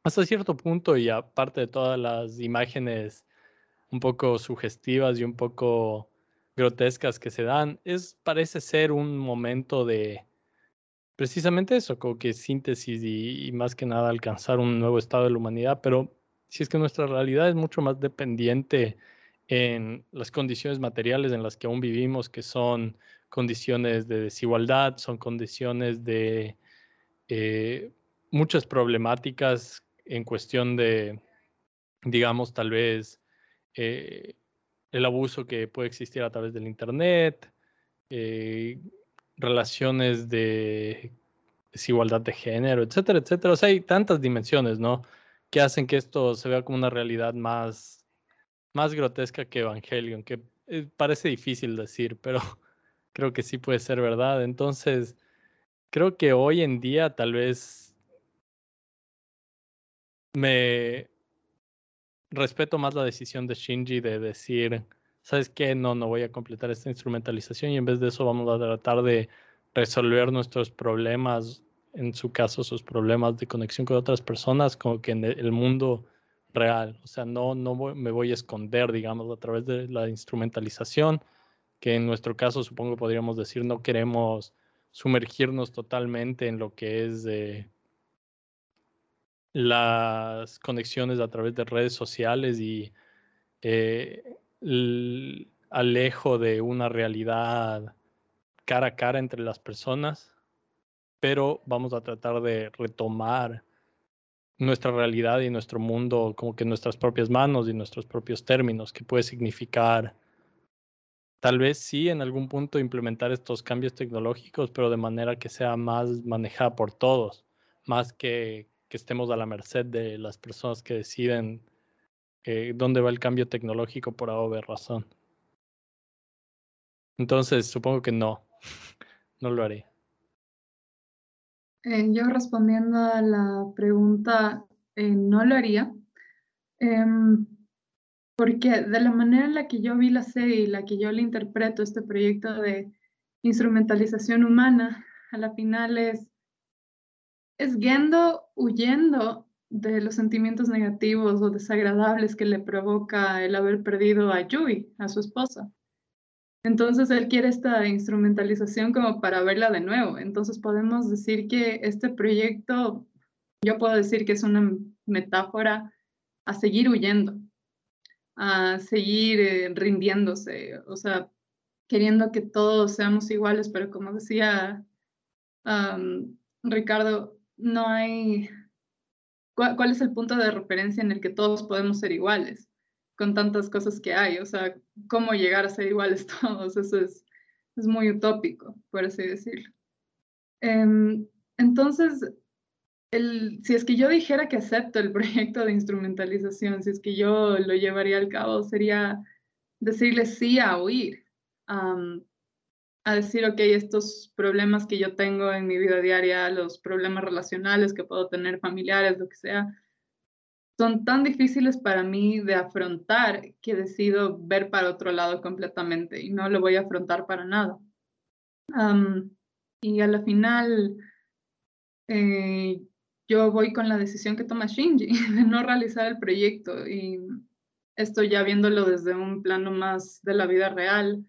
hasta cierto punto y aparte de todas las imágenes un poco sugestivas y un poco grotescas que se dan, es parece ser un momento de precisamente eso, como que síntesis y, y más que nada alcanzar un nuevo estado de la humanidad, pero si es que nuestra realidad es mucho más dependiente en las condiciones materiales en las que aún vivimos, que son condiciones de desigualdad, son condiciones de eh, muchas problemáticas en cuestión de, digamos, tal vez eh, el abuso que puede existir a través del Internet, eh, relaciones de desigualdad de género, etcétera, etcétera. O sea, hay tantas dimensiones, ¿no? que hacen que esto se vea como una realidad más, más grotesca que Evangelion, que eh, parece difícil decir, pero [LAUGHS] creo que sí puede ser verdad. Entonces, creo que hoy en día tal vez me respeto más la decisión de Shinji de decir, ¿sabes qué? No, no voy a completar esta instrumentalización y en vez de eso vamos a tratar de resolver nuestros problemas en su caso, sus problemas de conexión con otras personas, como que en el mundo real. O sea, no, no me voy a esconder, digamos, a través de la instrumentalización, que en nuestro caso supongo podríamos decir no queremos sumergirnos totalmente en lo que es las conexiones a través de redes sociales y eh, el alejo de una realidad cara a cara entre las personas pero vamos a tratar de retomar nuestra realidad y nuestro mundo como que nuestras propias manos y nuestros propios términos, que puede significar tal vez sí en algún punto implementar estos cambios tecnológicos, pero de manera que sea más manejada por todos, más que que estemos a la merced de las personas que deciden eh, dónde va el cambio tecnológico por haber razón. Entonces, supongo que no, [LAUGHS] no lo haré. Eh, yo respondiendo a la pregunta, eh, no lo haría, em, porque de la manera en la que yo vi la serie y la que yo le interpreto este proyecto de instrumentalización humana, a la final es, es Gendo huyendo de los sentimientos negativos o desagradables que le provoca el haber perdido a Yui, a su esposa. Entonces él quiere esta instrumentalización como para verla de nuevo. Entonces podemos decir que este proyecto, yo puedo decir que es una metáfora a seguir huyendo, a seguir eh, rindiéndose, o sea, queriendo que todos seamos iguales, pero como decía Ricardo, no hay, ¿cuál es el punto de referencia en el que todos podemos ser iguales? Con tantas cosas que hay, o sea, cómo llegar a ser iguales todos, eso es, es muy utópico, por así decirlo. Em, entonces, si es que yo dijera que acepto el [LAUGHS] proyecto de instrumentalización, si es que yo lo llevaría al cabo, sería decirle sí a oír, a decir, ok, estos problemas que yo tengo en mi vida diaria, los problemas relacionales que puedo tener, familiares, lo que sea, son tan difíciles para mí de afrontar que decido ver para otro lado completamente y no lo voy a afrontar para nada. y a la final, eh, yo voy con la decisión que toma Shinji [LAUGHS] de no realizar el proyecto y esto ya viéndolo desde un plano más de la vida real.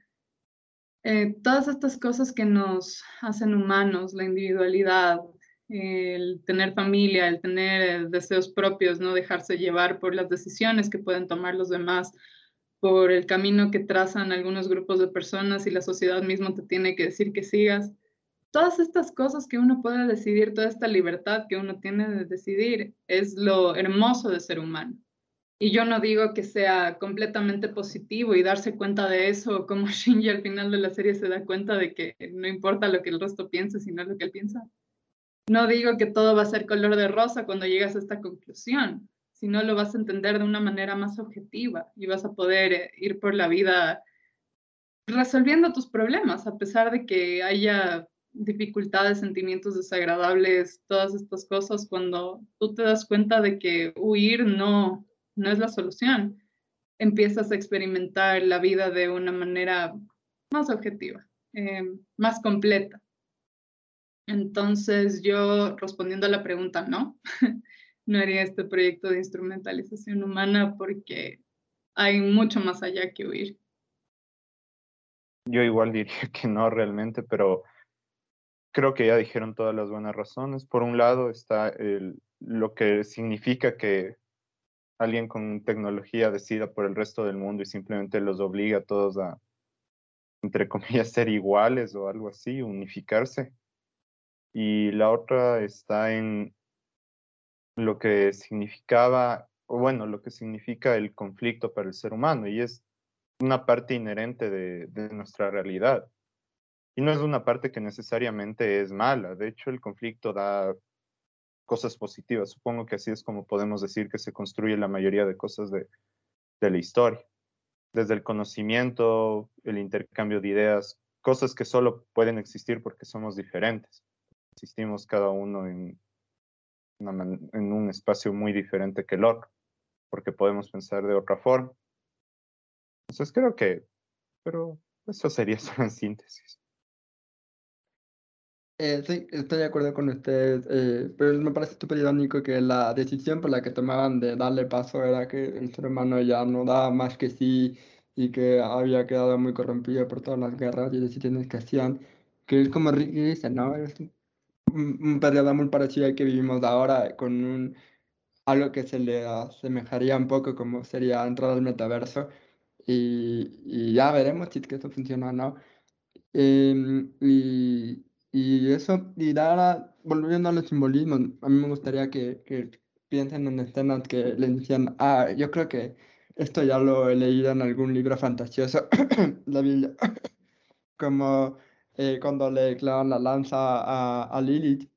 Eh, todas estas cosas que nos hacen humanos, la individualidad, el tener familia, el tener deseos propios, no dejarse llevar por las decisiones que pueden tomar los demás, por el camino que trazan algunos grupos de personas y la sociedad misma te tiene que decir que sigas. Todas estas cosas que uno puede decidir, toda esta libertad que uno tiene de decidir, es lo hermoso de ser humano. Y yo no digo que sea completamente positivo y darse cuenta de eso, [LAUGHS] como Shinji al final de la serie se da cuenta de que no importa lo que el resto piense, sino lo que él piensa. No digo que todo va a ser color de rosa cuando llegas a esta conclusión, sino lo vas a entender de una manera más objetiva y vas a poder eh, ir por la vida resolviendo tus problemas, a pesar de que haya dificultades, sentimientos desagradables, todas estas cosas, cuando tú te das cuenta de que huir no, no es la solución, empiezas a experimentar la vida de una manera más objetiva, eh, más completa. Entonces yo respondiendo a la pregunta, no, [LAUGHS] no haría este proyecto de instrumentalización humana porque hay mucho más allá que huir. Yo igual diría que no realmente, pero creo que ya dijeron todas las buenas razones. Por un lado está lo que significa que alguien con tecnología decida por el resto del mundo y simplemente los obliga a todos a, entre comillas, ser iguales o algo así, unificarse y la otra está en lo que significaba, o bueno, lo que significa el conflicto para el ser humano, y es una parte inherente de, de nuestra realidad. Y no es una parte que necesariamente es mala, de hecho el conflicto da cosas positivas, supongo que así es como podemos decir que se construye la mayoría de cosas de, de la historia, desde el conocimiento, el intercambio de ideas, cosas que solo pueden existir porque somos diferentes existimos cada uno en, en un espacio muy diferente que el otro, porque podemos pensar de otra forma. Entonces creo que, pero eso sería [LAUGHS] solo en síntesis. Eh, sí, estoy de acuerdo con ustedes, eh, pero me parece súper irónico que la decisión por la que tomaban de darle paso era que el ser humano ya no da más que sí y que había quedado muy corrompido por todas las guerras y decisiones que hacían, que es como Ricky dice, ¿no? Es un, periodo muy parecido al que vivimos ahora, con un, algo que se le asemejaría un poco como sería entrar al metaverso. Y, ya veremos si es que eso funciona o no. Em, y, y, eso, y ahora, volviendo a los simbolismos, a mí me gustaría que, que piensen en escenas que le decían, ah, yo creo que esto ya lo he leído en algún libro fantasioso, [COUGHS] la Biblia, [COUGHS] como eh, cuando le clavan la lanza a, a, Lilith.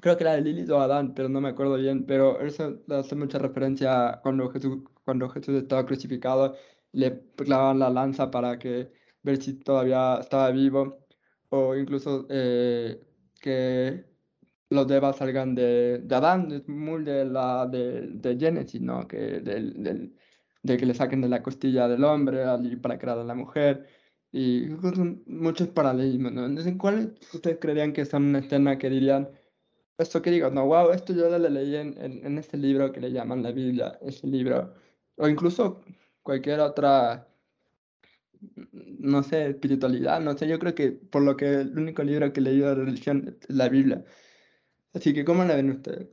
Creo que era de Lilith o Adán, pero no me acuerdo bien. Pero eso hace mucha referencia cuando Jesús, cuando Jesús estaba crucificado, le clavan la lanza para que ver si todavía estaba vivo. O incluso eh, que los devas salgan de, de, Adán, es muy de la de, de Génesis, ¿no? Que del, del, de que le saquen de la costilla del hombre para crear a la mujer. Y son muchos paralelismos, ¿no? Entonces, ¿cuál ustedes creerían que son una escena que dirían, esto que digo, no, wow, esto yo lo leí en, en, este libro que le llaman la Biblia, ese libro, o incluso cualquier otra, no sé, espiritualidad, no sé, yo creo que por lo que el único libro que he leído de religión es la Biblia. Así que, ¿cómo la ven ustedes?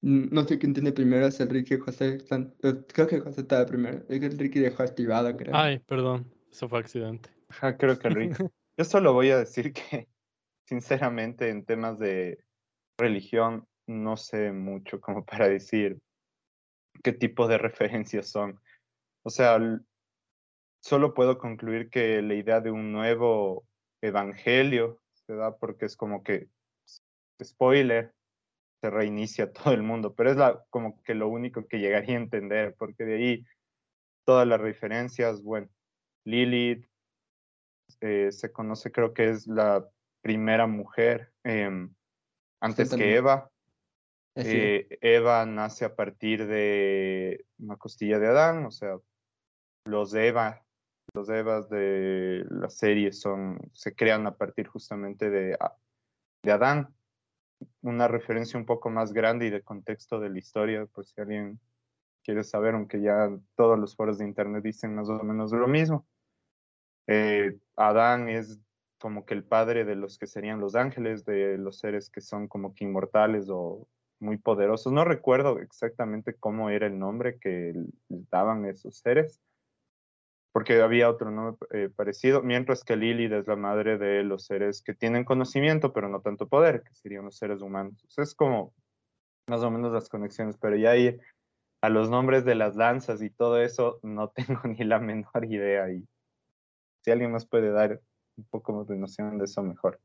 No sé quién tiene primero, es Enrique y José. Eh, creo que José estaba primero. Es que Enrique dejó activado, creo. Ay, perdón, eso fue accidente. Ajá, creo que Enrique. [LAUGHS] Yo solo voy a decir que, [LAUGHS] sinceramente, en temas de religión, no sé mucho como para decir qué tipo de referencias son. O sea, solo puedo concluir que la idea de un nuevo evangelio se da porque es como que, spoiler, se reinicia [LAUGHS] todo el mundo, pero es la, como que lo único que llegaría a entender, porque de ahí todas las referencias, bueno, Lilith eh, se conoce, creo que es la primera mujer em, antes que Eva. Eh, Eva nace a partir de una costilla de Adán, o sea, los Eva, los Evas de la serie son, se crean a partir justamente de, de Adán. Una referencia un poco más grande y de contexto de la historia, por si alguien quiere saber, aunque ya todos los foros de internet dicen más o menos lo mismo. Eh, Adán es como que el padre de los que serían los ángeles, de los seres que son como que inmortales o muy poderosos. No recuerdo exactamente cómo era el nombre que daban esos seres, porque había otro nombre eh, parecido, mientras que Lilith es la madre de los seres que tienen conocimiento, pero no tanto poder, que serían los seres humanos. es como más o menos las conexiones, pero ya ir a los nombres de las lanzas y todo eso, no [LAUGHS] tengo ni la menor idea. Y si alguien más puede dar un poco más de noción de eso, mejor.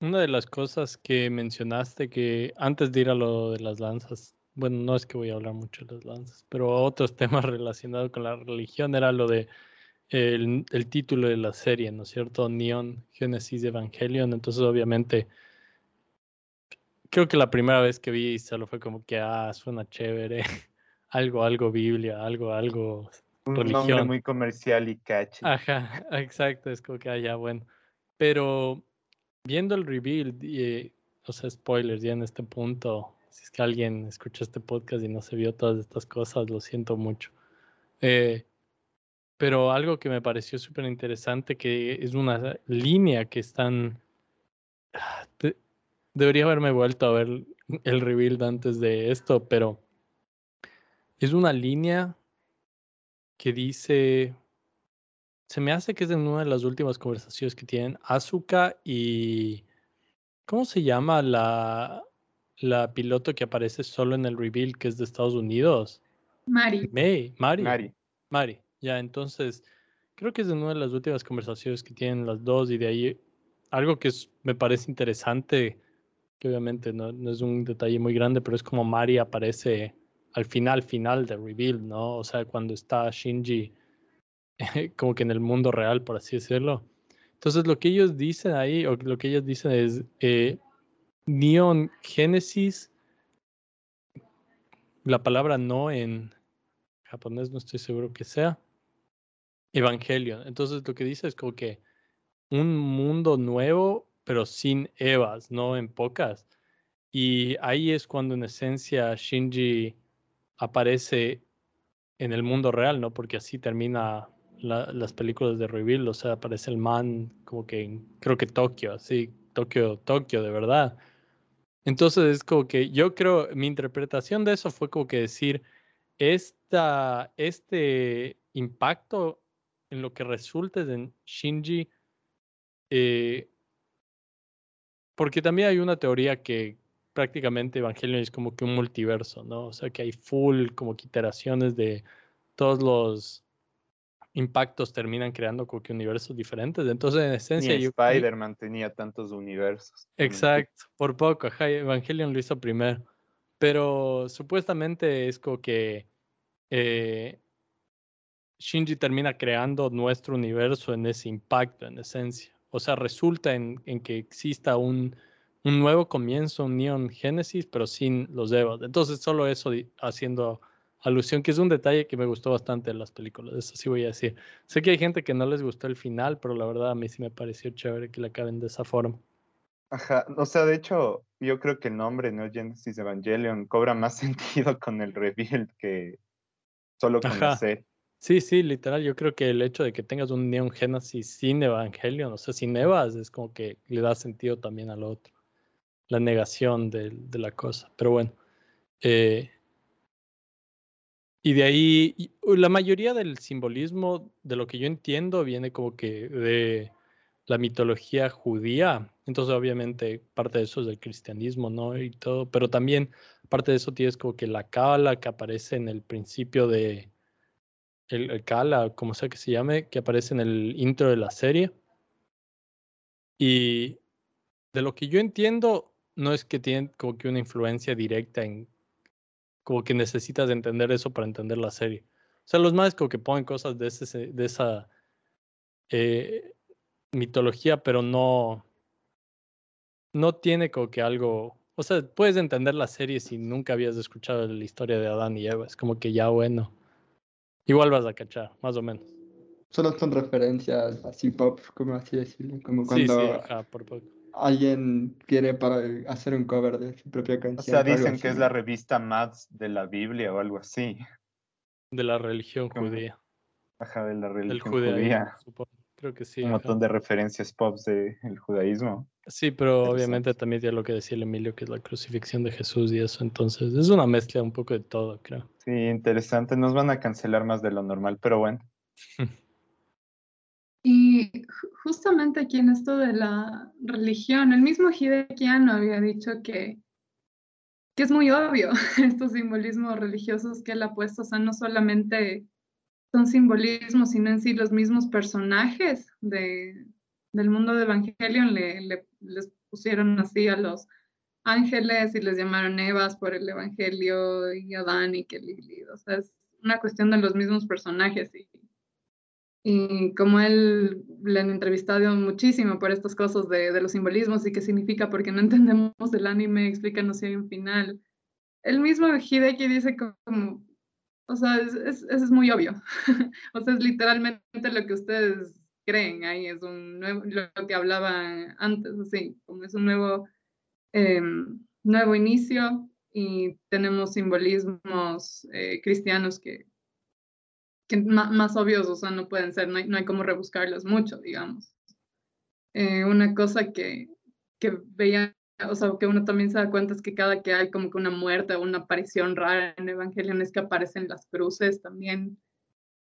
Una de las cosas que mencionaste que antes de ir a lo de las lanzas, bueno, no es que voy a hablar mucho de las lanzas, pero otros [LAUGHS] temas relacionados con la religión era lo de el, el título de la serie, ¿no es cierto? Neon Genesis Evangelion. Entonces, obviamente, creo que la primera vez que vi solo fue como que, ah, suena chévere, [LAUGHS] algo, algo Biblia, algo, algo un nombre muy comercial y catchy. Ajá, [LAUGHS] exacto, es como que, ah, ya, bueno. Pero viendo el reveal, eh, o sea, spoilers ya en este punto, si es que alguien escucha este podcast y no se vio todas estas cosas, lo siento mucho. Eh, pero algo que me pareció súper interesante, que es una línea que están... Ah, debería haberme vuelto a ver el reveal antes de esto, pero es una línea que dice, se me hace que es en una de las últimas conversaciones que tienen Asuka y, ¿cómo se llama la, la piloto que aparece solo en el reveal que es de Estados Unidos? Mari. May, Mari. Mari. Mari, ya, entonces, creo que es en una de las últimas conversaciones que tienen las dos y de ahí algo que me parece interesante, que obviamente no, no es un detalle muy grande, pero es como Mari aparece al final, final de Reveal, ¿no? O sea, cuando está Shinji [LAUGHS] como que en el mundo real, por así decirlo. Entonces, lo que ellos dicen ahí, o lo que ellos dicen es eh, Neon Genesis, la palabra no en japonés no estoy seguro que sea, Evangelion. Entonces, lo que dice es como que un mundo nuevo, pero sin Evas, no en pocas. Y ahí es cuando en esencia Shinji aparece en el mundo real, ¿no? Porque así termina las películas de Reveal, o sea, aparece el man como que creo que Tokio, así, Tokio, Tokio, de verdad. Entonces es como que yo creo, mi interpretación de eso fue como que decir, esta, este impacto en lo que resulte de Shinji, eh, porque también hay una teoría que prácticamente Evangelion es como que un multiverso, ¿no? O sea, que hay full como que iteraciones de todos los impactos terminan creando como que universos diferentes. Entonces, en esencia... Spider-Man tenía tantos universos. Exacto, por poco. Evangelion lo hizo primero. Pero supuestamente es como que eh, Shinji termina creando nuestro universo en ese impacto, en esencia. O sea, resulta en que exista un un nuevo comienzo, un Neon Genesis, pero sin los Evas. Entonces, solo eso haciendo alusión, que es un detalle que me gustó bastante en las películas, eso sí voy a decir. Sé que hay gente que no les gustó el final, pero la verdad a mí sí me pareció chévere que la acaben de esa forma. Ajá, o sea, de hecho, yo creo que el nombre Neon Genesis Evangelion cobra más [LAUGHS] sentido con el reveal que solo con la Sí, sí, literal, yo creo que el hecho de que tengas un Neon Genesis sin Evangelion, o sea, sin Evas, es como que le da sentido también al otro la negación de, la cosa. Pero bueno. Eh, y de ahí, la mayoría del simbolismo, de lo que yo entiendo, viene como que de la mitología judía. Entonces, obviamente, parte de eso es del cristianismo, ¿no? Y todo. Pero también, parte de eso tienes como que la cábala que aparece en el principio de, el, el Kala, como sea que se llame, que aparece en el intro de la serie. Y de lo que yo entiendo, no es que tienen como que una influencia directa en como que necesitas entender eso para entender la serie. O sea, los más como que ponen cosas de, ese, de esa eh, mitología, pero no, no tiene como que algo, o sea, puedes entender la serie si nunca habías escuchado la historia de Adán y Eva, es como que ya bueno, igual vas a cachar, más o menos. Solo son referencias así pop, como así decirlo, como Sí, sí, cuando ajá, por poco. Alguien quiere para hacer un cover de su propia O canción. sea, algo dicen que es la revista Mads de la Biblia o algo así. De la religión judía, Ajá, de la religión judía. Creo que sí. Un ajá. montón de referencias pop del judaísmo. Sí, pero obviamente también tiene lo que decía el Emilio, que es la crucifixión de Jesús y eso. Entonces, es una mezcla un poco de todo, creo. Sí, interesante. Nos van a cancelar más de lo normal, pero bueno. [LAUGHS] Y ju- justamente aquí en esto de la religión, el mismo Hideaki Anno había dicho que, que es muy obvio [LAUGHS] estos simbolismos religiosos que él ha puesto, o sea, no solamente son simbolismos, sino en sí los mismos personajes de, del mundo de Evangelion le, le- les pusieron así a los ángeles y les llamaron Evas por el Evangelio y Adán y que o sea, es una cuestión de los mismos personajes y como él le han entrevistado muchísimo por estas cosas de, de los simbolismos y qué significa porque no [LAUGHS] entendemos el anime, explícanos si hay un final. El mismo Hideki dice como, o sea, es, es, es muy obvio. [LAUGHS] o sea, es literalmente lo que ustedes creen ahí, es un nuevo, lo que hablaba antes, así, como es un nuevo, eh, nuevo inicio y tenemos simbolismos eh, cristianos que que más obvios, o sea, no pueden ser, no hay, no hay como rebuscarlos mucho, digamos. Eh, una cosa que, que veía, o sea, que uno también se da cuenta es que cada que hay como que una muerte o una aparición rara en Evangelion es que aparecen las cruces también.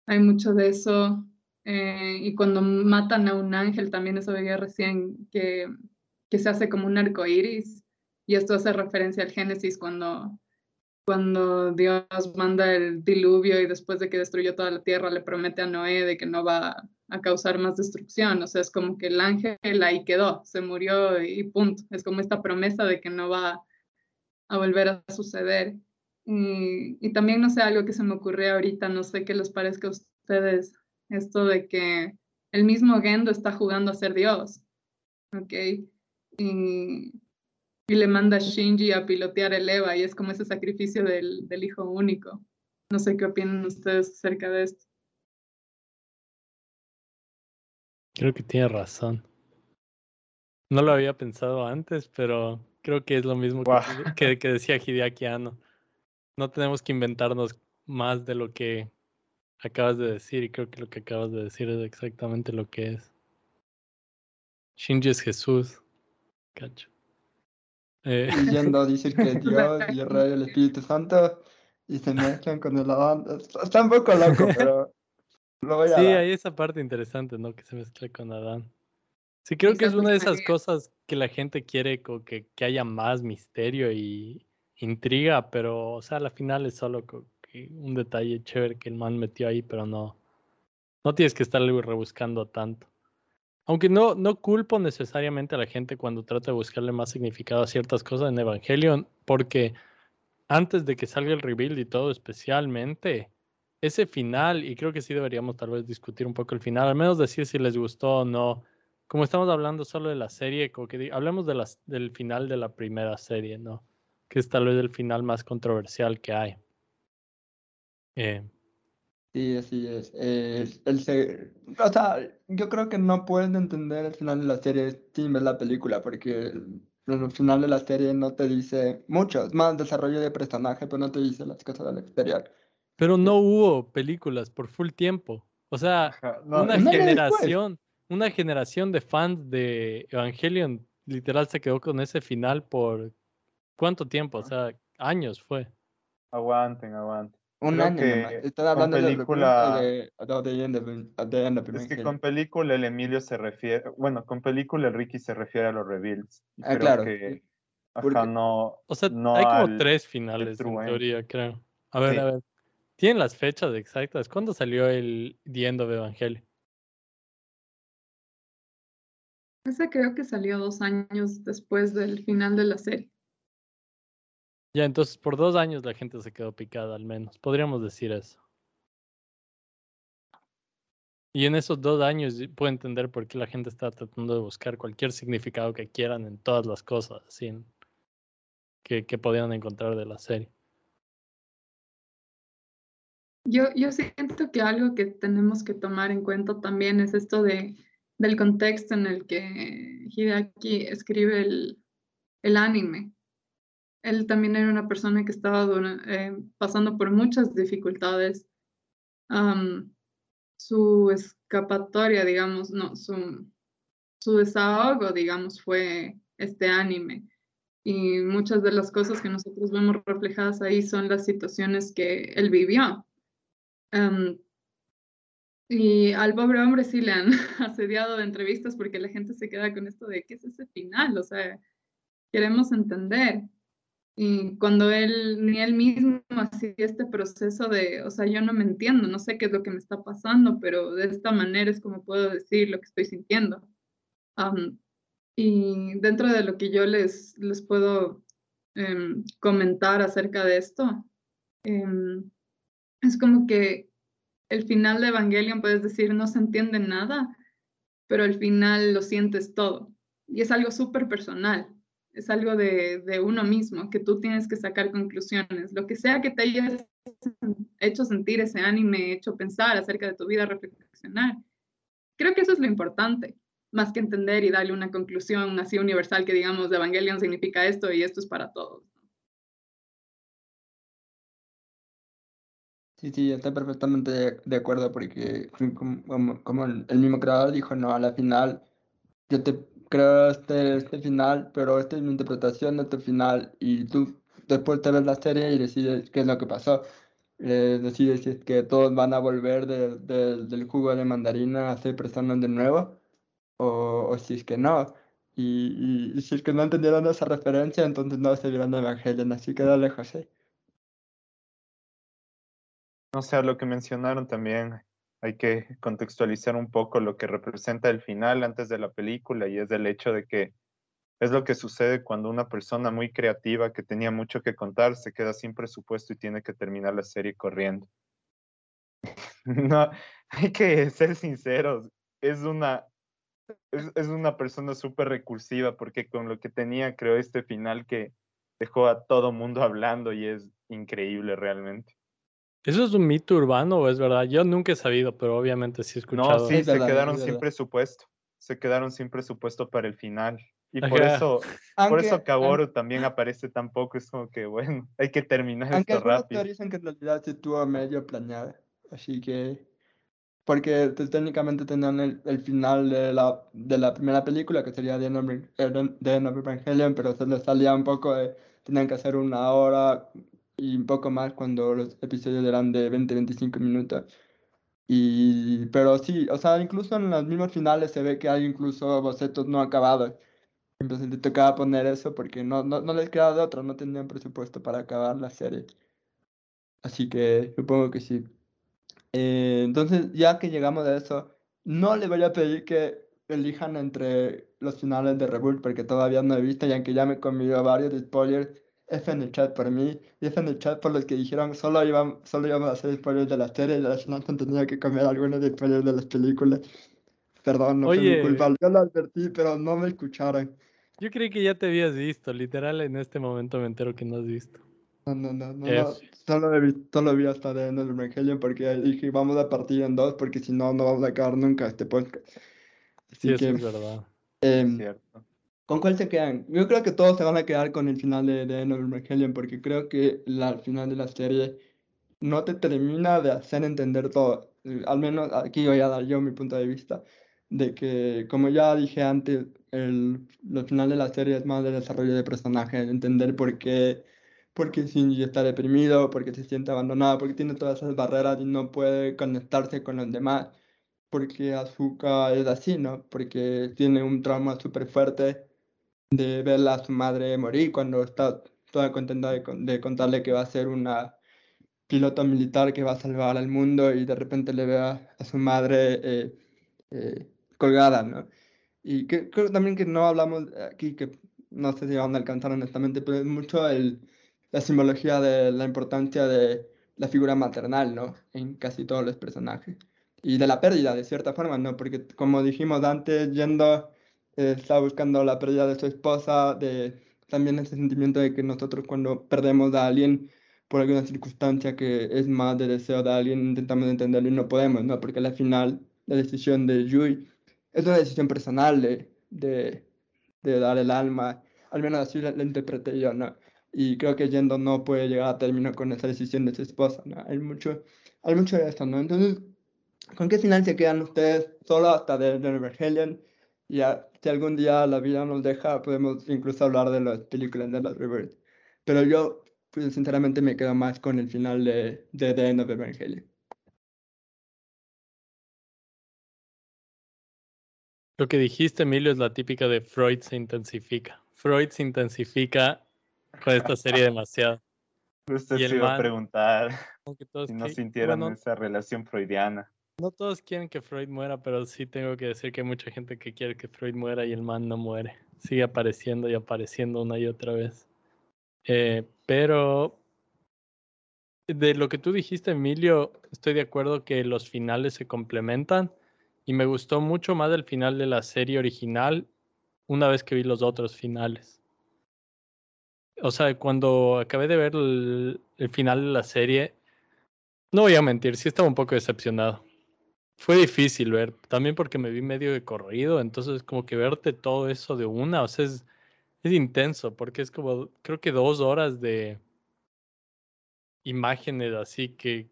Hay mucho de eso. Eh, y cuando matan a un ángel, también eso veía recién que, que se hace como un arco iris. Y esto hace referencia al Génesis cuando cuando Dios manda el diluvio y después de que destruyó toda la tierra le promete a Noé de que no va a causar más destrucción. O sea, es como que el ángel ahí quedó, se murió y punto. Es como esta promesa de que no va a volver a suceder. Y, y también, no sé, algo que se me ocurrió ahorita, no sé qué les parezca a ustedes, esto de que el mismo Gendo está jugando a ser Dios. ¿Ok? Y, y le manda a Shinji a pilotear el Eva y es como ese sacrificio del, del hijo único. No sé qué opinan ustedes acerca de esto. Creo que tiene razón. No lo había pensado antes, pero creo que es lo mismo que, decía Hideaki Anno. No tenemos que inventarnos más de lo que acabas de decir y creo que lo que acabas de decir es exactamente lo que es. Shinji es Jesús. Cacho. Eh, yendo a decir que Dios y el [LAUGHS] Rey y el Espíritu Santo y se mezclan con el Adán. Está un poco loco, pero lo voy a sí, dar. hay esa parte interesante, ¿no? Que se mezcla con Adán. Sí, creo que es una de esas cosas que la gente quiere como que, que haya más misterio y intriga, pero, o sea, a la final es solo un detalle chévere que el man metió ahí, pero no, no tienes que estarle rebuscando tanto. Aunque no, no culpo necesariamente a la gente cuando trata de buscarle más significado a ciertas cosas en Evangelion, porque antes de que salga el rebuild y todo, especialmente, ese final, y creo que sí deberíamos tal vez discutir un poco el final, al menos decir si les gustó o no. Como estamos hablando solo de la serie, hablemos del final de la primera serie, ¿no? Que es tal vez el final más controversial que hay. Eh, Sí, así es. Eh, el se- O sea, yo creo que no puedes entender el final de la serie sin ver la película, porque el, el final de la serie no te dice mucho, es más desarrollo de personaje, pero no te dice las cosas del exterior. pero no hubo películas por full tiempo. O sea, Ajá, no, una generación, una generación de fans de Evangelion literal se quedó con ese final por ¿cuánto tiempo? O sea, años fue. Aguanten, aguanten. Un Creo año nomás. Hablando película- de, de, of Es que con película el Emilio se refiere, bueno, con película el Ricky se refiere a los reveals. Ah, creo claro, que, ajá, Porque- no, O sea, no hay como al- tres finales en teoría, creo. A ver, Sí. a ver. ¿Tienen las fechas exactas? ¿Cuándo salió el The End of Evangelion? Ese creo que salió dos años después del final de la serie. Ya, entonces por dos años la gente se quedó picada al menos. Podríamos decir eso. Y en esos dos años puedo entender por qué la gente está tratando de buscar cualquier significado que quieran en todas las cosas así, que, que podían encontrar de la serie. Yo, yo siento que algo que tenemos que tomar en cuenta también es esto de, del contexto en el que Hideaki escribe el, el anime. Él también era una persona que estaba eh, pasando por muchas dificultades. su escapatoria, digamos, no, su, desahogo, digamos, fue este anime. Y muchas de las cosas que nosotros vemos reflejadas ahí son las situaciones que él vivió. y al pobre hombre sí le han [LAUGHS] asediado de entrevistas porque la gente se queda con esto de qué es ese final, o sea, queremos entender. Y cuando él, ni él mismo hacía este proceso de, o sea, yo no me entiendo, no sé qué es lo que me está pasando, pero de esta manera es como puedo decir lo que estoy sintiendo. y dentro de lo que yo les, les puedo em, comentar acerca de esto, em, es como que el final de Evangelion puedes decir no se entiende nada, pero al final lo sientes todo. Y es algo súper personal, es algo de, de, uno mismo, que tú tienes que sacar conclusiones. Lo que sea que te haya hecho sentir ese anime, hecho pensar acerca de tu vida, reflexionar. Creo que eso es lo importante, más que entender y darle una conclusión así universal que digamos, de Evangelion significa esto y esto es para todos. Sí, sí, estoy perfectamente de, acuerdo porque como, como, el, mismo creador dijo, no, a la final yo te creo este, este final, pero esta es mi interpretación de tu final y tú después te ves la serie y decides qué es lo que pasó. Eh, decides si es que todos van a volver de, del jugo de mandarina a ser personas de nuevo o, o si es que no. Y, y, si es que no entendieron esa referencia, entonces no se vieron Evangelion, así que dale, José. No sé, lo que mencionaron también, hay que contextualizar un poco lo que representa el final antes de la película y es el hecho de que es lo que sucede cuando una persona muy creativa que tenía mucho que contar se queda sin presupuesto y tiene que terminar la serie corriendo. [LAUGHS] no, hay que ser sinceros, es una, es, una persona súper recursiva porque con lo que tenía creó este final que dejó a todo mundo hablando y es increíble realmente. ¿Eso es un mito urbano o es verdad? Yo nunca he sabido, pero obviamente sí he escuchado. No, sí, se quedaron sin presupuesto. Se quedaron sin presupuesto para el final. Y por eso, por eso Kaworu también aparece tan poco. Es como que, bueno, [LAUGHS] hay que terminar esto rápido. dicen que en realidad se tuvo medio planeado. Así que, porque técnicamente tenían el, el, final de la, de la primera película, que sería The End of Evangelion, pero se les salía un poco de, tenían que hacer una hora y un poco más cuando los episodios eran de 20-25 minutos. Y, pero sí, o sea, incluso en los mismos finales se ve que hay incluso bocetos no acabados. Entonces te tocaba poner eso porque no, no, no les quedaba de otro, no tenían presupuesto para acabar la serie. Así que supongo que sí. Eh, entonces, ya que llegamos a eso, no le voy a pedir que elijan entre los finales de Revolt porque todavía no he visto y aunque ya me he comido varios spoilers, F en el chat por mí y F en el chat por los que dijeron solo íbamos, solo íbamos a hacer spoilers de la serie y la final tenía que comer algunos spoilers de las películas. Perdón, no fue mi culpa. Yo lo advertí, pero no me escucharon. Yo creí que ya te habías visto, literal en este momento me entero que no has visto. No, no, no, no, Solo, vi, solo vi hasta de el Evangelion porque dije vamos a partir en dos porque si no, no vamos a acabar nunca este podcast. Así sí, que, eso es verdad. Eh, cierto. ¿Con cuál se quedan? Yo creo que todos se van a quedar con el final de, de Evangelion porque creo que la, final de la serie no te termina de hacer entender todo. Eh, al menos aquí voy a dar yo mi punto de vista de que, como ya dije antes, el, el final de la serie es más de desarrollo de personaje, entender por qué, por qué Shinji está deprimido, por qué se siente abandonado, por qué tiene todas esas barreras y no puede conectarse con los demás, porque Asuka es así, ¿no? Porque tiene un trauma súper fuerte de ver a su madre morir cuando está toda contenta de, de, contarle que va a ser una, piloto militar que va a salvar al mundo y de repente le ve a, su madre eh, eh, colgada, ¿no? Y que, creo también que no hablamos aquí, que no sé si van a alcanzar honestamente, pero es mucho el, la simbología de la importancia de la figura maternal, ¿no? En casi todos los personajes. Y de la pérdida, de cierta forma, ¿no? Porque como dijimos antes, yendo está buscando la pérdida de su esposa, de también ese sentimiento de que nosotros cuando perdemos a alguien por alguna circunstancia que es más de deseo de alguien, intentamos entenderlo y no podemos, ¿no? Porque al final la decisión de Yui es una decisión personal de, de, de dar el alma, al menos así la, interpreté yo, ¿no? Y creo que Yendo no puede llegar a término con esa decisión de su esposa, ¿no? Hay mucho, hay mucho de eso, ¿no? Entonces, ¿con qué final se quedan ustedes solo hasta de, de Evangelion? Y si algún día la vida nos deja, podemos incluso hablar de las películas de los Rivers. Pero yo, pues, sinceramente, me quedo más con el final de, de The End of Evangelion. Lo que dijiste, Emilio, es la típica de Freud se intensifica. Freud se intensifica con esta serie demasiado. [LAUGHS] Usted se iba a preguntar si no sintieron esa relación freudiana. No todos quieren que Freud muera, pero sí tengo que decir que hay mucha gente que quiere que Freud muera y el man no muere. Sigue apareciendo y apareciendo una y otra vez. Eh, pero de lo que tú dijiste, Emilio, estoy de acuerdo que los finales se complementan y me gustó mucho más el final de la serie original una vez que vi los otros finales. O sea, cuando acabé de ver el, el final de la serie, no voy a mentir, sí estaba un poco decepcionado fue difícil ver, también porque me vi medio de corrido, entonces como que verte todo eso de una, o sea, es, es intenso, porque es como, creo que dos horas de imágenes así que,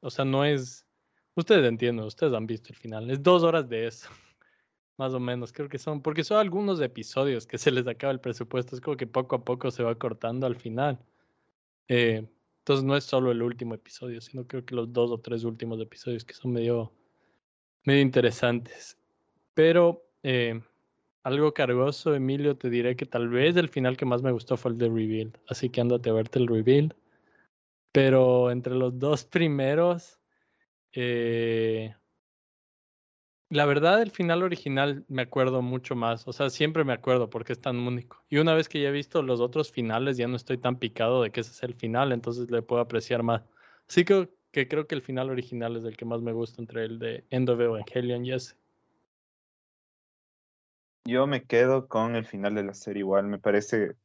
o sea, no es, ustedes entienden, ustedes han visto el final, es dos horas de eso, [LAUGHS] más o menos, creo que son, porque son algunos episodios que se les acaba el presupuesto, es como que poco a poco se va cortando al final. Eh, entonces no es solo el último episodio, sino creo que los dos o tres últimos episodios que son medio medio interesantes. Pero eh, algo cargoso, Emilio, te diré que tal vez el final que más me gustó fue el de Reveal. Así que ándate a verte el Reveal. Pero entre los dos primeros, eh, la verdad, el final original me acuerdo mucho más. O sea, siempre me acuerdo porque es tan único. Y una vez que ya he visto los otros finales, ya no estoy tan picado de que ese es el final, entonces le puedo apreciar más. Así que que creo que el final original es el que más me gusta entre el de End of Evangelion y ese. Yo me quedo con el final de la serie igual, me parece,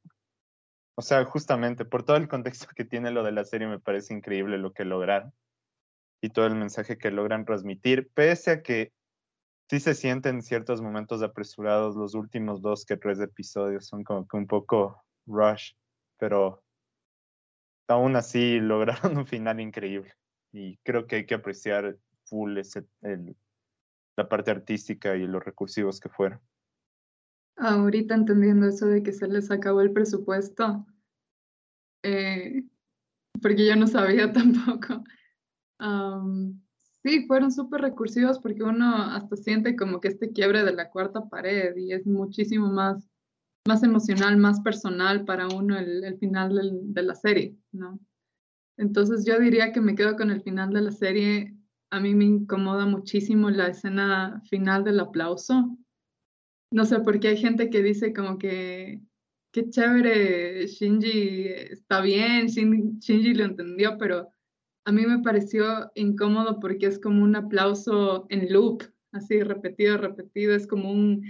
o sea, justamente por todo el contexto que tiene lo de la serie, me parece increíble lo que logran y todo el mensaje que logran transmitir, pese a que sí se sienten ciertos momentos apresurados, los últimos dos que tres episodios son como que un poco rush, pero aún así [LAUGHS] lograron un final increíble y creo que hay que apreciar full ese, la parte artística y los recursivos que fueron. Ahorita entendiendo eso de que se les acabó el presupuesto, eh, porque yo no sabía [LAUGHS] tampoco. sí, fueron súper recursivos porque uno hasta siente como que este quiebre de la cuarta pared y es muchísimo más, más emocional, más personal para uno el, el final de la serie, ¿no? Entonces yo diría que me quedo con el final de la serie. A mí me incomoda muchísimo la escena final del aplauso. No sé, porque hay gente que dice como que, qué chévere, Shinji está bien, Shinji, lo entendió, pero a mí me pareció incómodo porque es como un aplauso en loop, así repetido, repetido, es como un,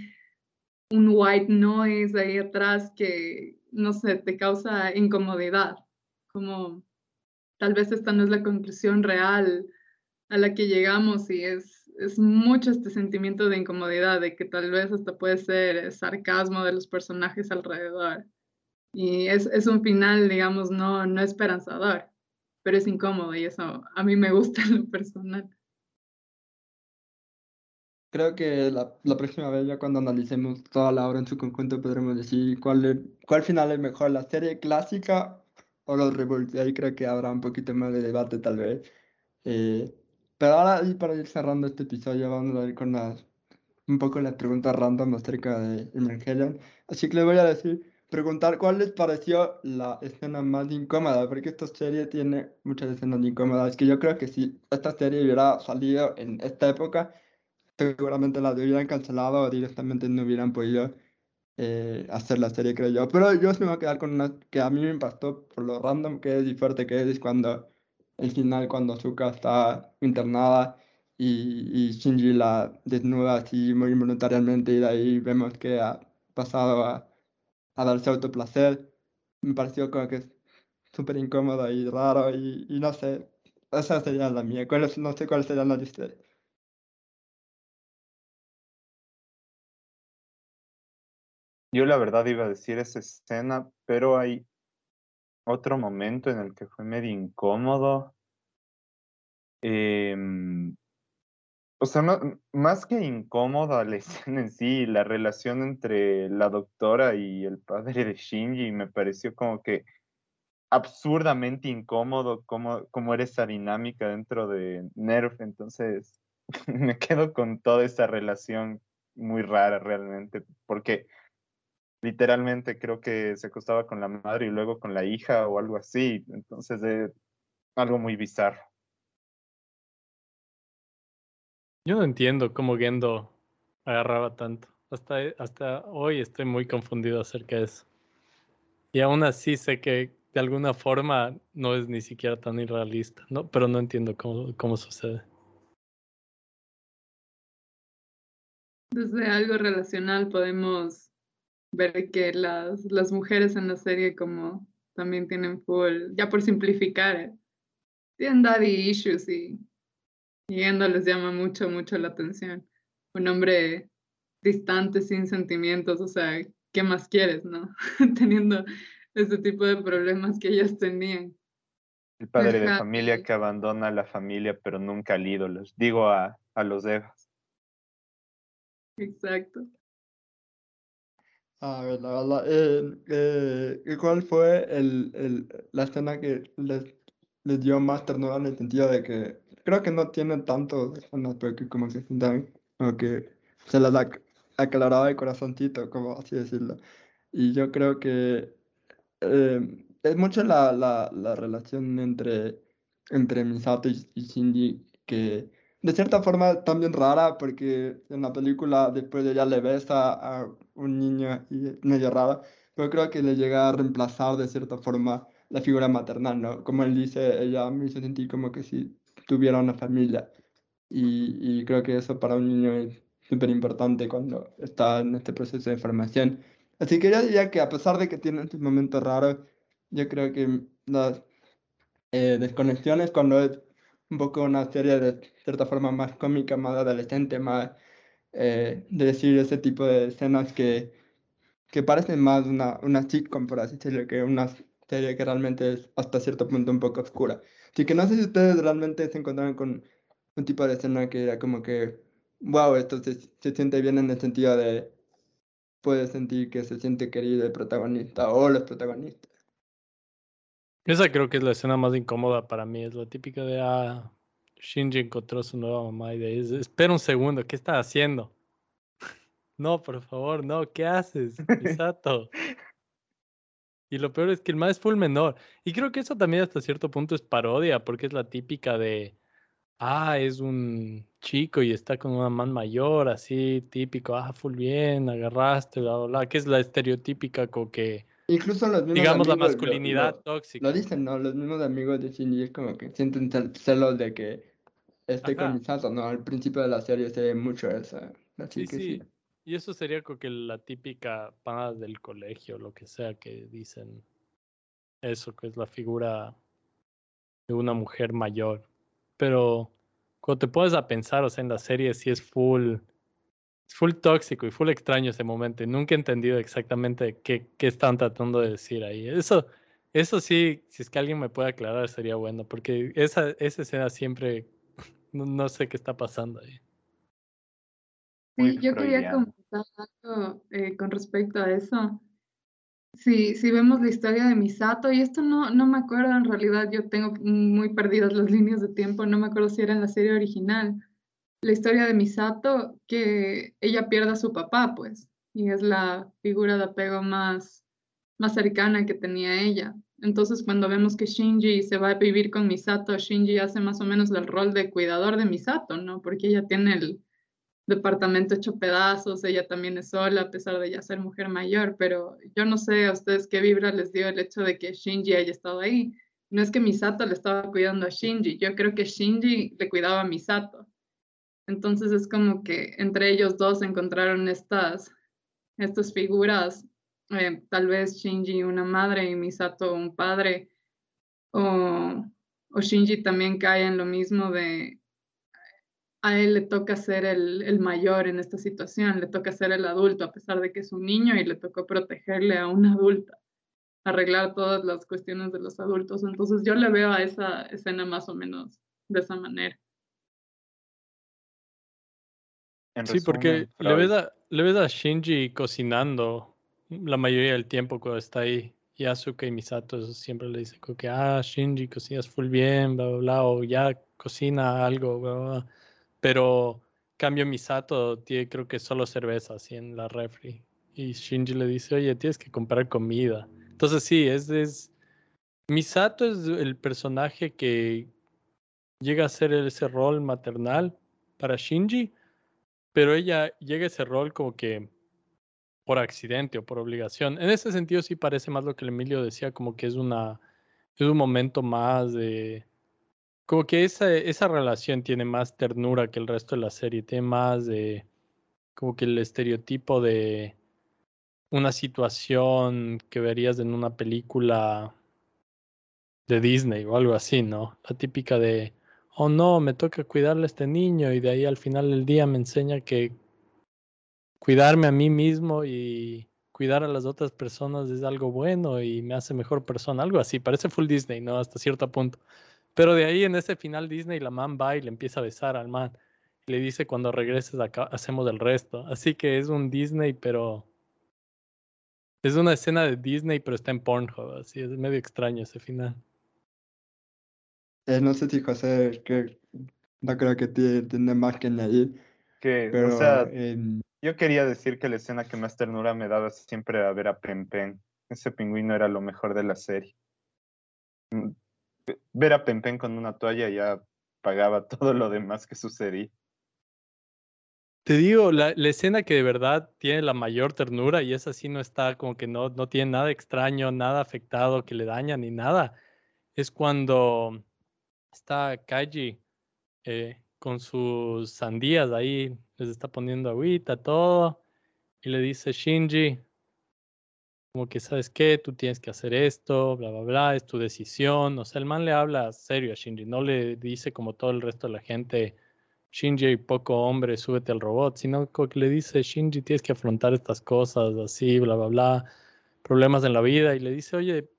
un white noise ahí atrás que, no sé, te causa incomodidad, como tal vez esta no es la conclusión real a la que llegamos y es, es mucho este sentimiento de incomodidad, de que tal vez hasta puede ser sarcasmo de los personajes alrededor. Y es, es un final, digamos, no, no esperanzador, pero es incómodo y eso a mí me gusta en lo personal. Creo que la, la, próxima vez, ya cuando analicemos toda la obra en su conjunto, podremos decir cuál, cuál final es mejor, la serie clásica o los reboots. Ahí creo que habrá un poquito más de debate tal vez. Eh, pero ahora, y para ir cerrando este episodio, vamos a ir con un poco las preguntas random acerca de Evangelion. Así que le voy a decir, preguntar cuál les pareció la escena más incómoda, porque esta serie tiene muchas escenas incómodas, que yo creo que si esta serie hubiera salido en esta época, seguramente la hubieran cancelado o directamente no hubieran podido eh, hacer la serie, creo yo. Pero yo me voy a quedar con una que a mí me impactó por lo random que es y fuerte que es, cuando el final, cuando Azuka está internada y, y Shinji la desnuda así muy involuntariamente y de ahí vemos que ha pasado a, a darse autoplacer. Me pareció como que es súper incómodo y raro y, y, no sé, esa sería la mía. no sé cuál sería la de ustedes. Yo la verdad iba a decir esa escena, pero hay otro momento en el que fue medio incómodo. Em, o sea, más que incómoda la [LAUGHS] escena en sí, la relación entre la doctora y el padre de Shinji me pareció como que absurdamente incómodo como, como era esa dinámica dentro de Nerf. Entonces, [LAUGHS] me quedo con toda esa relación muy rara realmente, porque literalmente creo que se acostaba con la madre y luego con la hija o algo así. Entonces, es algo muy bizarro. Yo no entiendo cómo Gendo agarraba tanto. Hasta, hasta hoy estoy muy confundido acerca de eso. Y aún así sé que de alguna forma no es ni siquiera tan irrealista, ¿no? Pero no entiendo cómo, cómo sucede. Desde algo relacional podemos ver que las, las mujeres en la serie como también tienen full, ya por simplificar, ¿eh? tienen daddy issues y, y Endo les llama mucho, mucho la atención. Un hombre distante, sin sentimientos, o sea, ¿qué más quieres, no? [LAUGHS] Teniendo ese tipo de problemas que ellas tenían. El padre de familia que abandona a la familia, pero nunca al ídolo. Digo a, a los Evas. Exacto. A ver, la verdad, eh, eh, ¿cuál fue el, el, la escena que les, les, dio más ternura en el sentido de que creo que no tiene tanto escenas, pero que como que como que se las aclaraba el corazoncito, como así decirlo. Y yo creo que eh, es mucho la, la, la, relación entre, entre Misato y, y Shinji que de cierta forma también rara porque en la película después ella le besa a un niño y medio raro, pero creo que le llega a reemplazar de cierta forma la figura maternal, ¿no? Como él dice, ella me hizo sentir como que si tuviera una familia y, y creo que eso para un niño es súper importante cuando está en este proceso de formación. Así que yo diría que a pesar de que tiene estos momentos raros, yo creo que las eh, desconexiones cuando es un poco una serie de cierta forma más cómica, más adolescente, más eh, de decir ese tipo de escenas que, que parecen más una, una sitcom, por así decirlo, que una serie que realmente es hasta cierto punto un poco oscura. Así que no sé si ustedes realmente se encontraron con un tipo de escena que era como que, wow, esto se, se siente bien en el sentido de, puede sentir que se siente querido el protagonista o los protagonistas. Esa creo que es la escena más incómoda para mí. Es la típica de, ah, Shinji encontró su nueva mamá y ahí, espera un segundo, ¿qué está haciendo? [LAUGHS] no, por favor, no, ¿qué haces, Misato? y lo peor es que el más es full menor. Y creo que eso también hasta cierto punto es parodia, porque es la típica de, ah, es un chico y está con una man mayor, así, típico, ah, full bien, agarraste, bla, bla, bla, que es la estereotípica como que Incluso los mismos Digamos la masculinidad lo, tóxica. Lo dicen, ¿no? Los mismos amigos de Shinji es como que sienten celos de que esté con Misato, ¿no? Al principio de la serie se ve mucho eso. Así sí, que sí. Y eso sería como que la típica pana del colegio, lo que sea que dicen. Eso, que es la figura de una mujer mayor. Pero cuando te pones a pensar, o sea, en la serie sí es full full tóxico y full extraño ese momento. Y nunca he entendido exactamente qué, qué están tratando de decir ahí. Eso, eso sí, si es que alguien me puede aclarar, sería bueno, porque esa, esa escena siempre, no, sé qué está pasando ahí. Sí, yo quería comentar algo eh, con respecto a eso. Sí, si vemos la historia de Misato, y esto no, no me acuerdo, en realidad yo tengo muy perdidas las líneas de tiempo, no me acuerdo si era en la serie original, la historia de Misato, que ella pierde a su papá, pues, y es la figura de apego más más cercana que tenía ella. Entonces, cuando vemos que Shinji se va a vivir con Misato, Shinji hace más o menos el rol de cuidador de Misato, ¿no? Porque ella tiene el departamento hecho pedazos, ella también es sola, a pesar de ya ser mujer mayor, pero yo no sé a ustedes qué vibra les dio el hecho de que Shinji haya estado ahí. No es que Misato le estaba cuidando a Shinji, yo creo que Shinji le cuidaba a Misato. Entonces es como que entre ellos dos encontraron estas, estas figuras eh, tal vez Shinji una madre y Misato un padre, o, o, Shinji también cae en lo mismo de a él le toca ser el, el, mayor en esta situación, le toca ser el adulto a pesar de que es un niño y le tocó protegerle a una adulta, arreglar todas las cuestiones de los adultos. Entonces yo le veo a esa escena más o menos de esa manera. sí, porque le ves, a, le ves a Shinji cocinando la mayoría del tiempo cuando está ahí. Y Asuka y Misato siempre le dicen que, ah, Shinji, cocinas full bien, bla, bla, bla, o ya cocina algo, bla, bla. Pero cambio Misato tiene creo que solo cerveza así en la refri. Y Shinji le dice, oye, tienes que comprar comida. Entonces sí, es, es... Misato es el personaje que llega a ser ese rol maternal para Shinji, pero ella llega a ese rol como que por accidente o por obligación. En ese sentido sí parece más lo que Emilio decía, como que es una es un momento más de como que esa, esa relación tiene más ternura que el resto de la serie, tiene más de como que el estereotipo de una situación que verías en una película de Disney o algo así, ¿no? La típica de, oh no, me toca cuidarle a este niño y de ahí al final del día me enseña que cuidarme a mí mismo y cuidar a las otras personas es algo bueno y me hace mejor persona, algo así, parece full Disney, ¿no? Hasta cierto punto. Pero de ahí en ese final Disney la man va y le empieza a besar al man. Le dice cuando regreses acá hacemos el resto. Así que es un Disney, pero es una escena de Disney, pero está en Pornhub, así es medio extraño ese final. Eh, no sé si José, no creo que tiene más que. Que, o sea, yo quería decir que la escena que más ternura me daba siempre a ver a Pen Pen. Ese pingüino era lo mejor de la serie. Mm, ver a Pen Pen con una toalla ya pagaba [LAUGHS] todo lo demás que sucedía. Te digo, la, la, escena que de verdad tiene la mayor ternura y esa sí no está como que no, no tiene nada extraño, nada afectado que le daña ni nada, es cuando está Kaji eh, con sus sandías ahí les está poniendo agüita, todo, y le dice Shinji, como que sabes qué, tú tienes que hacer esto, bla, bla, bla, es tu decisión. O sea, el man le habla serio a Shinji, no le dice como todo el resto de la gente, Shinji, poco hombre, súbete al robot, sino que le dice, Shinji, tienes que afrontar estas cosas, así, bla, bla, bla, problemas en la vida, y le dice, oye,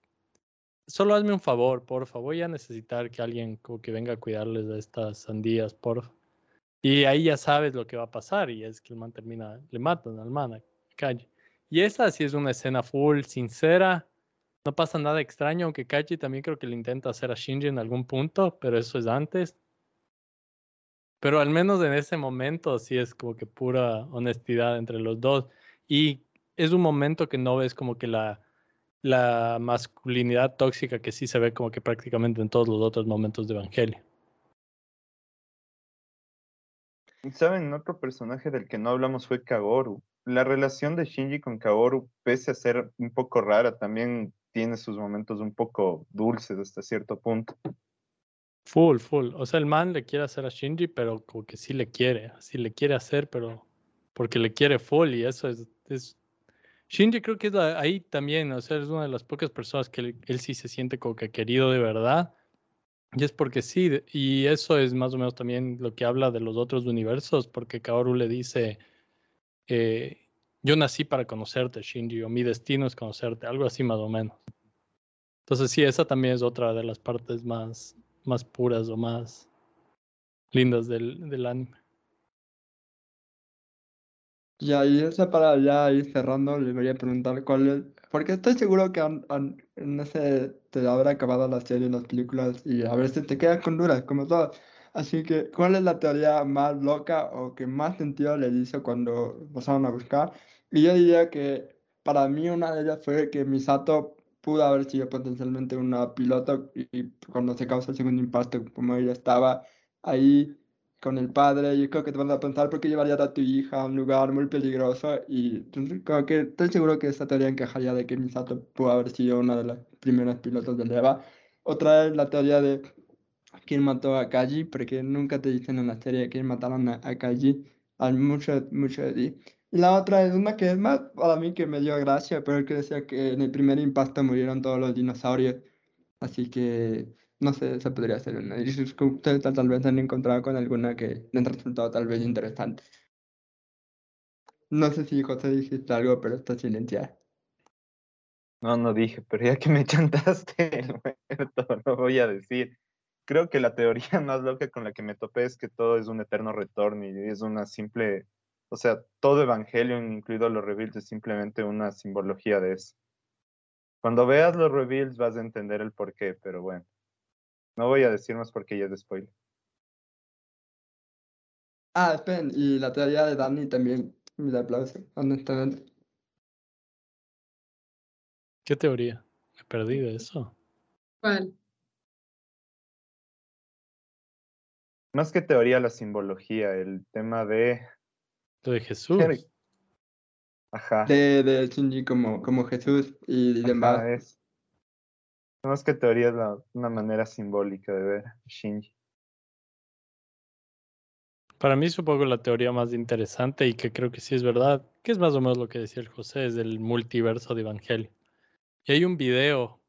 solo hazme un favor, por favor, voy a necesitar que alguien que venga a cuidarles de estas sandías, por y ahí ya sabes lo que va a pasar y es que el man termina, le matan al man a calle. Y esa sí es una escena full, sincera, no pasa nada extraño, aunque Kaji también creo que le intenta hacer a Shinji en algún punto, pero eso es antes. Pero al menos en ese momento sí es como que pura honestidad entre los dos. Y es un momento que no ves como que la, la masculinidad tóxica que sí se ve como que prácticamente en todos los otros momentos de Evangelio. ¿Saben? Otro personaje del que no hablamos fue Kagoru. La relación de Shinji con Kaoru, pese a ser un poco rara, también tiene sus momentos un poco dulces hasta cierto punto. Full, full. O sea, el man le quiere hacer a Shinji, pero como que sí le quiere. Sí le quiere hacer, pero porque le quiere full y eso es... es... Shinji creo que es ahí también, o sea, es una de las pocas personas que él, sí se siente como que querido de verdad y es porque sí, y eso es más o menos también lo que habla de los otros universos, porque Kaoru le dice, eh, yo nací para conocerte, Shinji, o mi destino es conocerte, algo así más o menos. Entonces sí, esa también es otra de las partes más, más puras o más lindas del, del anime. Y ahí, esa para ya ir cerrando, le voy a preguntar cuál es, porque estoy seguro que en ese te habrá acabado la serie, las películas, y a veces te quedas con dudas, como todo. Así que, ¿cuál es la teoría más loca o que más sentido le hizo cuando pasaron a buscar? Y yo diría que para mí una de ellas fue que Misato pudo haber sido potencialmente una piloto y, cuando se causa el segundo impacto, como ella estaba ahí con el padre, yo creo que te van a pensar por qué llevarías a tu hija a un lugar muy peligroso y creo que estoy seguro que esta teoría encajaría de que Misato pudo haber sido una de las primeras pilotos de EVA. Otra es la teoría de quién mató a Kaji, porque nunca te dicen en la serie quién mataron a, a Kaji, hay mucho, mucho de ti. Y la otra es una que es más para mí que me dio gracia, pero que decía que en el primer impacto murieron todos los dinosaurios. Así que, no sé, esa podría ser una. Y ustedes tal vez han encontrado con alguna que les ha resultado tal vez interesante. No sé si José dijiste algo, pero está silenciado. No, no dije, pero ya que me [LAUGHS] chantaste el muerto, no voy a decir. Creo que la teoría [LAUGHS] más loca con la que me topé es que todo es un eterno retorno y es una simple o sea, todo Evangelion, incluido los reveals, es simplemente una simbología de eso. Cuando veas los reveals vas a entender el porqué, pero bueno. No voy a decir más porque ya es de spoiler. Ah, esperen, y la teoría de Dani también me aplauso, honestamente. ¿Qué teoría? Me perdí de eso. ¿Cuál? Más que teoría, la simbología, el tema de lo de Jesús. Ajá. De, de Shinji como, como Jesús y demás. Más que teoría es una manera simbólica de ver Shinji. Para mí supongo la teoría más interesante y que creo que sí es verdad, que es más o menos lo que decía el José, es del multiverso de Evangelio. Y hay un video,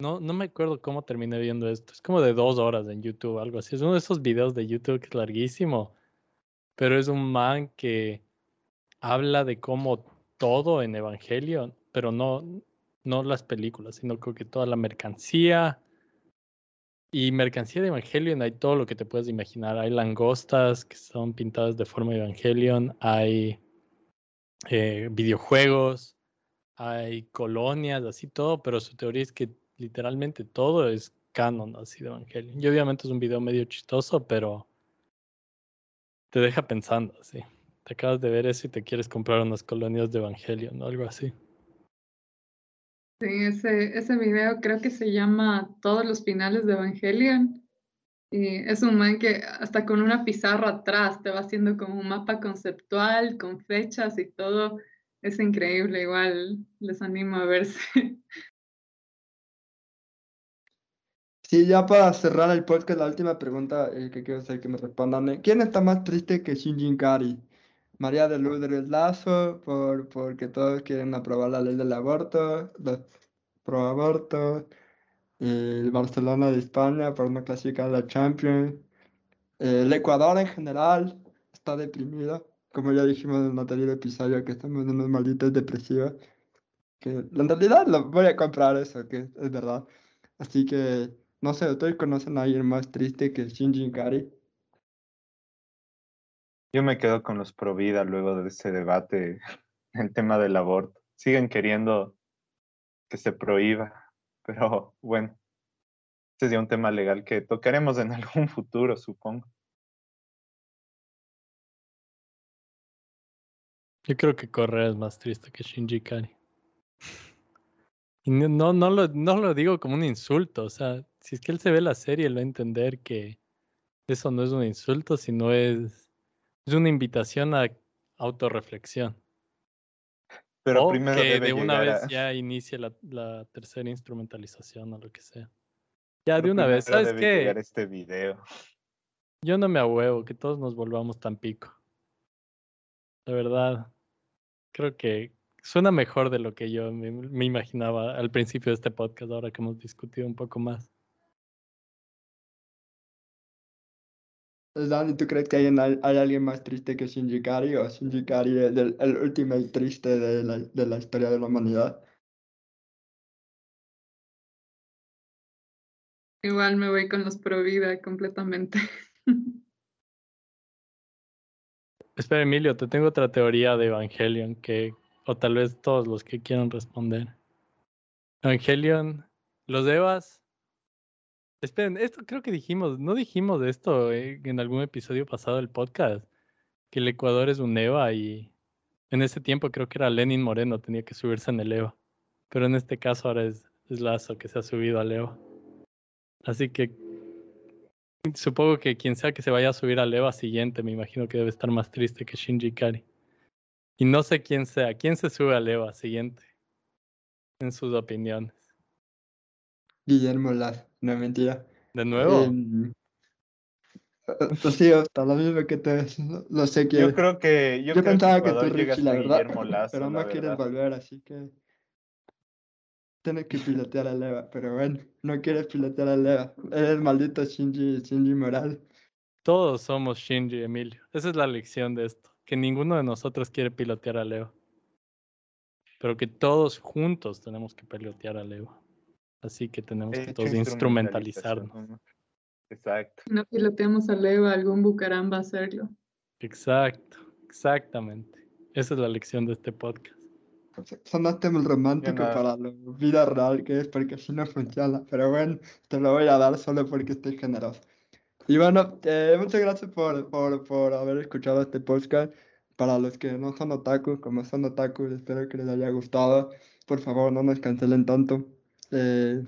no, no me acuerdo cómo terminé viendo esto, es como de dos horas en YouTube, algo así. Es uno de esos videos de YouTube que es larguísimo pero es un man que habla de cómo todo en Evangelion, pero no, no las películas, sino creo que toda la mercancía. Y mercancía de Evangelion hay todo lo que te puedes imaginar. Hay langostas que son pintadas de forma Evangelion, hay eh, videojuegos, hay colonias, así todo, pero su teoría es que literalmente todo es canon así de Evangelion. Y obviamente es un video medio chistoso, pero te deja pensando, sí. Te acabas de ver eso y te quieres comprar unas colonias de Evangelio, ¿no? Algo así. Sí, ese, ese video creo que se llama Todos los finales de Evangelion. Y es un man que hasta con una pizarra atrás te va haciendo como un mapa conceptual con fechas y todo. Es increíble, igual les animo a verse. [LAUGHS] Sí, ya para cerrar el podcast, la última pregunta eh, que quiero hacer que me respondan. Eh, ¿Quién está más triste que Shinji Kari? María de Lourdes Lazo, por, porque todos quieren aprobar la ley del aborto, pro aborto, el Barcelona de España por no clasificar a la Champions, el Ecuador en general está deprimido, como ya dijimos en el anterior episodio, que estamos en unos malditos depresivos, que en realidad lo voy a comprar eso, que es verdad. Así que no sé, ¿ustedes conocen a alguien más triste que Shinji Kari? Yo me quedo con los pro vida luego de ese debate, [LAUGHS] el tema del aborto. Siguen queriendo que se prohíba, pero bueno, este es ya un tema legal que tocaremos en [LAUGHS] algún futuro, supongo. Yo creo que Correa es más triste que Shinji Kari. [LAUGHS] Y no, no, lo, no lo digo como un insulto, o sea, si es que él se ve la serie, él va a entender que eso no es un insulto, sino es, es una invitación a autorreflexión. Pero o primero que de una vez ya inicie la, la, tercera instrumentalización o lo que sea. Ya de una vez, ¿sabes qué? este video. Yo no me ahuevo, que todos nos volvamos tan pico. La verdad, creo que suena mejor de lo que yo me, me imaginaba al principio de este podcast, ahora que hemos discutido un poco más. Dani, ¿tú crees que hay, hay, alguien más triste que Shinji Kari o Shinji Kari es el, el último y triste de la, de la historia de la humanidad? Igual me voy con los pro vida completamente. [LAUGHS] Espera, Emilio, te tengo otra teoría de Evangelion que, o tal vez todos los que quieran responder. Evangelion, los Evas Esperen, esto creo que dijimos, no dijimos esto eh, en algún episodio pasado del podcast, que el Ecuador es un EVA y En ese tiempo creo que era Lenin Moreno, tenía que subirse en el EVA. Pero en este caso ahora es, Lazo que se ha subido al EVA. Así que supongo que quien sea que se vaya a subir al EVA siguiente, me imagino que debe estar más triste que Shinji Kari. Y no sé quién sea, quién se sube al EVA siguiente, en sus opiniones. Guillermo Lazo, no mentira. ¿De nuevo? Em, pues [LAUGHS] sí, hasta lo mismo que te lo sé que Yo creo que. Yo, yo creo pensaba que tú Richie, la verdad, Lazo, pero no quieres volver, así que tienes que pilotear a Leva, pero bueno, no quieres pilotear a Leva, eres maldito Shinji, Shinji Moral. Todos somos Shinji, Emilio. Esa es la lección de esto. Que ninguno de nosotros quiere pilotear a Leo. Pero que todos juntos tenemos que pilotear a Leo. Así que tenemos que hecho todos instrumentalizarnos. ¿no? Exacto. No piloteamos a Leva, algún Bucaram va a hacerlo. Exacto, exactamente. Esa es la lección de este podcast. Sonaste muy romántico nada. para la vida real que es, porque así no funciona, pero bueno, te lo voy a dar solo porque estoy generoso. Y bueno, eh, muchas gracias por, por, por haber escuchado este podcast. Para los que no son otakus, como son otakus, espero que les haya gustado. Por favor, no nos cancelen tanto. Eh,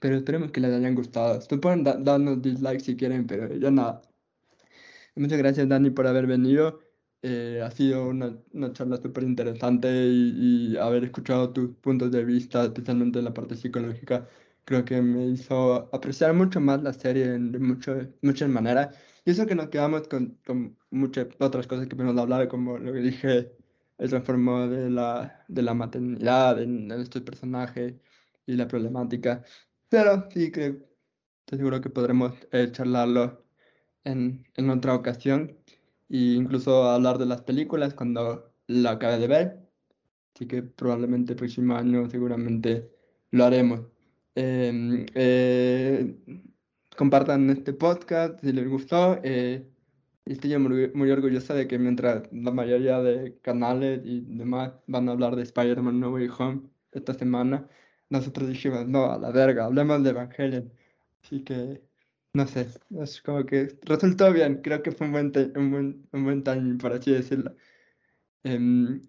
pero esperemos que les hayan gustado. Ustedes pueden da- darnos dislike si quieren, pero ya nada. Muchas gracias, Dani, por haber venido. Eh, ha sido una, una charla súper interesante y, y haber escuchado tus puntos de vista, especialmente en la parte psicológica, creo que me hizo apreciar mucho más la serie en mucho- muchas maneras. Y eso que nos quedamos con, con muchas otras cosas que podemos hablar, como lo que dije, el transformo de la, de la maternidad en, en estos personajes y la problemática. Pero sí que estoy seguro que podremos eh, charlarlo en, en otra ocasión e incluso hablar de las películas cuando la acabe de ver. Así que probablemente el próximo año seguramente lo haremos. Em, eh, compartan este podcast si les gustó. eh, estoy muy, muy orgullosa de que mientras la mayoría de canales y demás van a hablar de Spider-Man No Way Home esta semana, nosotros dijimos, no, a la verga, hablemos de Evangelion. Así que no sé, es como que resultó bien, creo que fue un buen, un buen, un buen timing, por así decirlo. Em,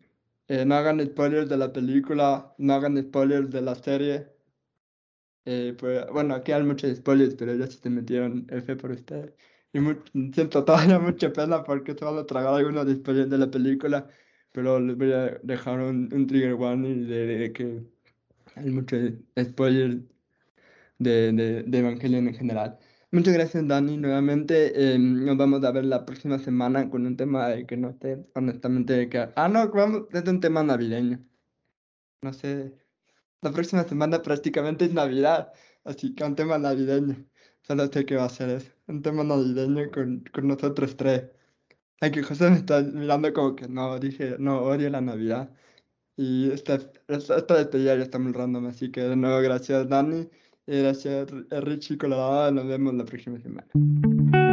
eh, no hagan spoilers de la película, no hagan spoilers de la serie. Eh, pues, bueno, aquí hay muchos spoilers, pero ya se te metieron F por ustedes. Y mu- siento todavía [LAUGHS] mucha pena porque se van a tragar algunos spoilers de la película, pero les voy a dejar un, un trigger warning de, de que hay muchos spoilers de, de, de Evangelion en general. Muchas gracias, Dani, nuevamente. eh, nos vamos a ver la próxima semana con un tema de que no sé, honestamente, que... Ah, no, vamos, es un tema navideño. No sé, la próxima semana prácticamente es Navidad, así que un tema navideño. Solo sé que va a ser eso, un tema navideño con, con nosotros tres. Ay, que José me está mirando como que no, dije, no, odio la Navidad. Y esta, esta, esta despedida ya está muy random, así que de nuevo gracias Dani, y gracias Richie Colorado, nos vemos la próxima semana.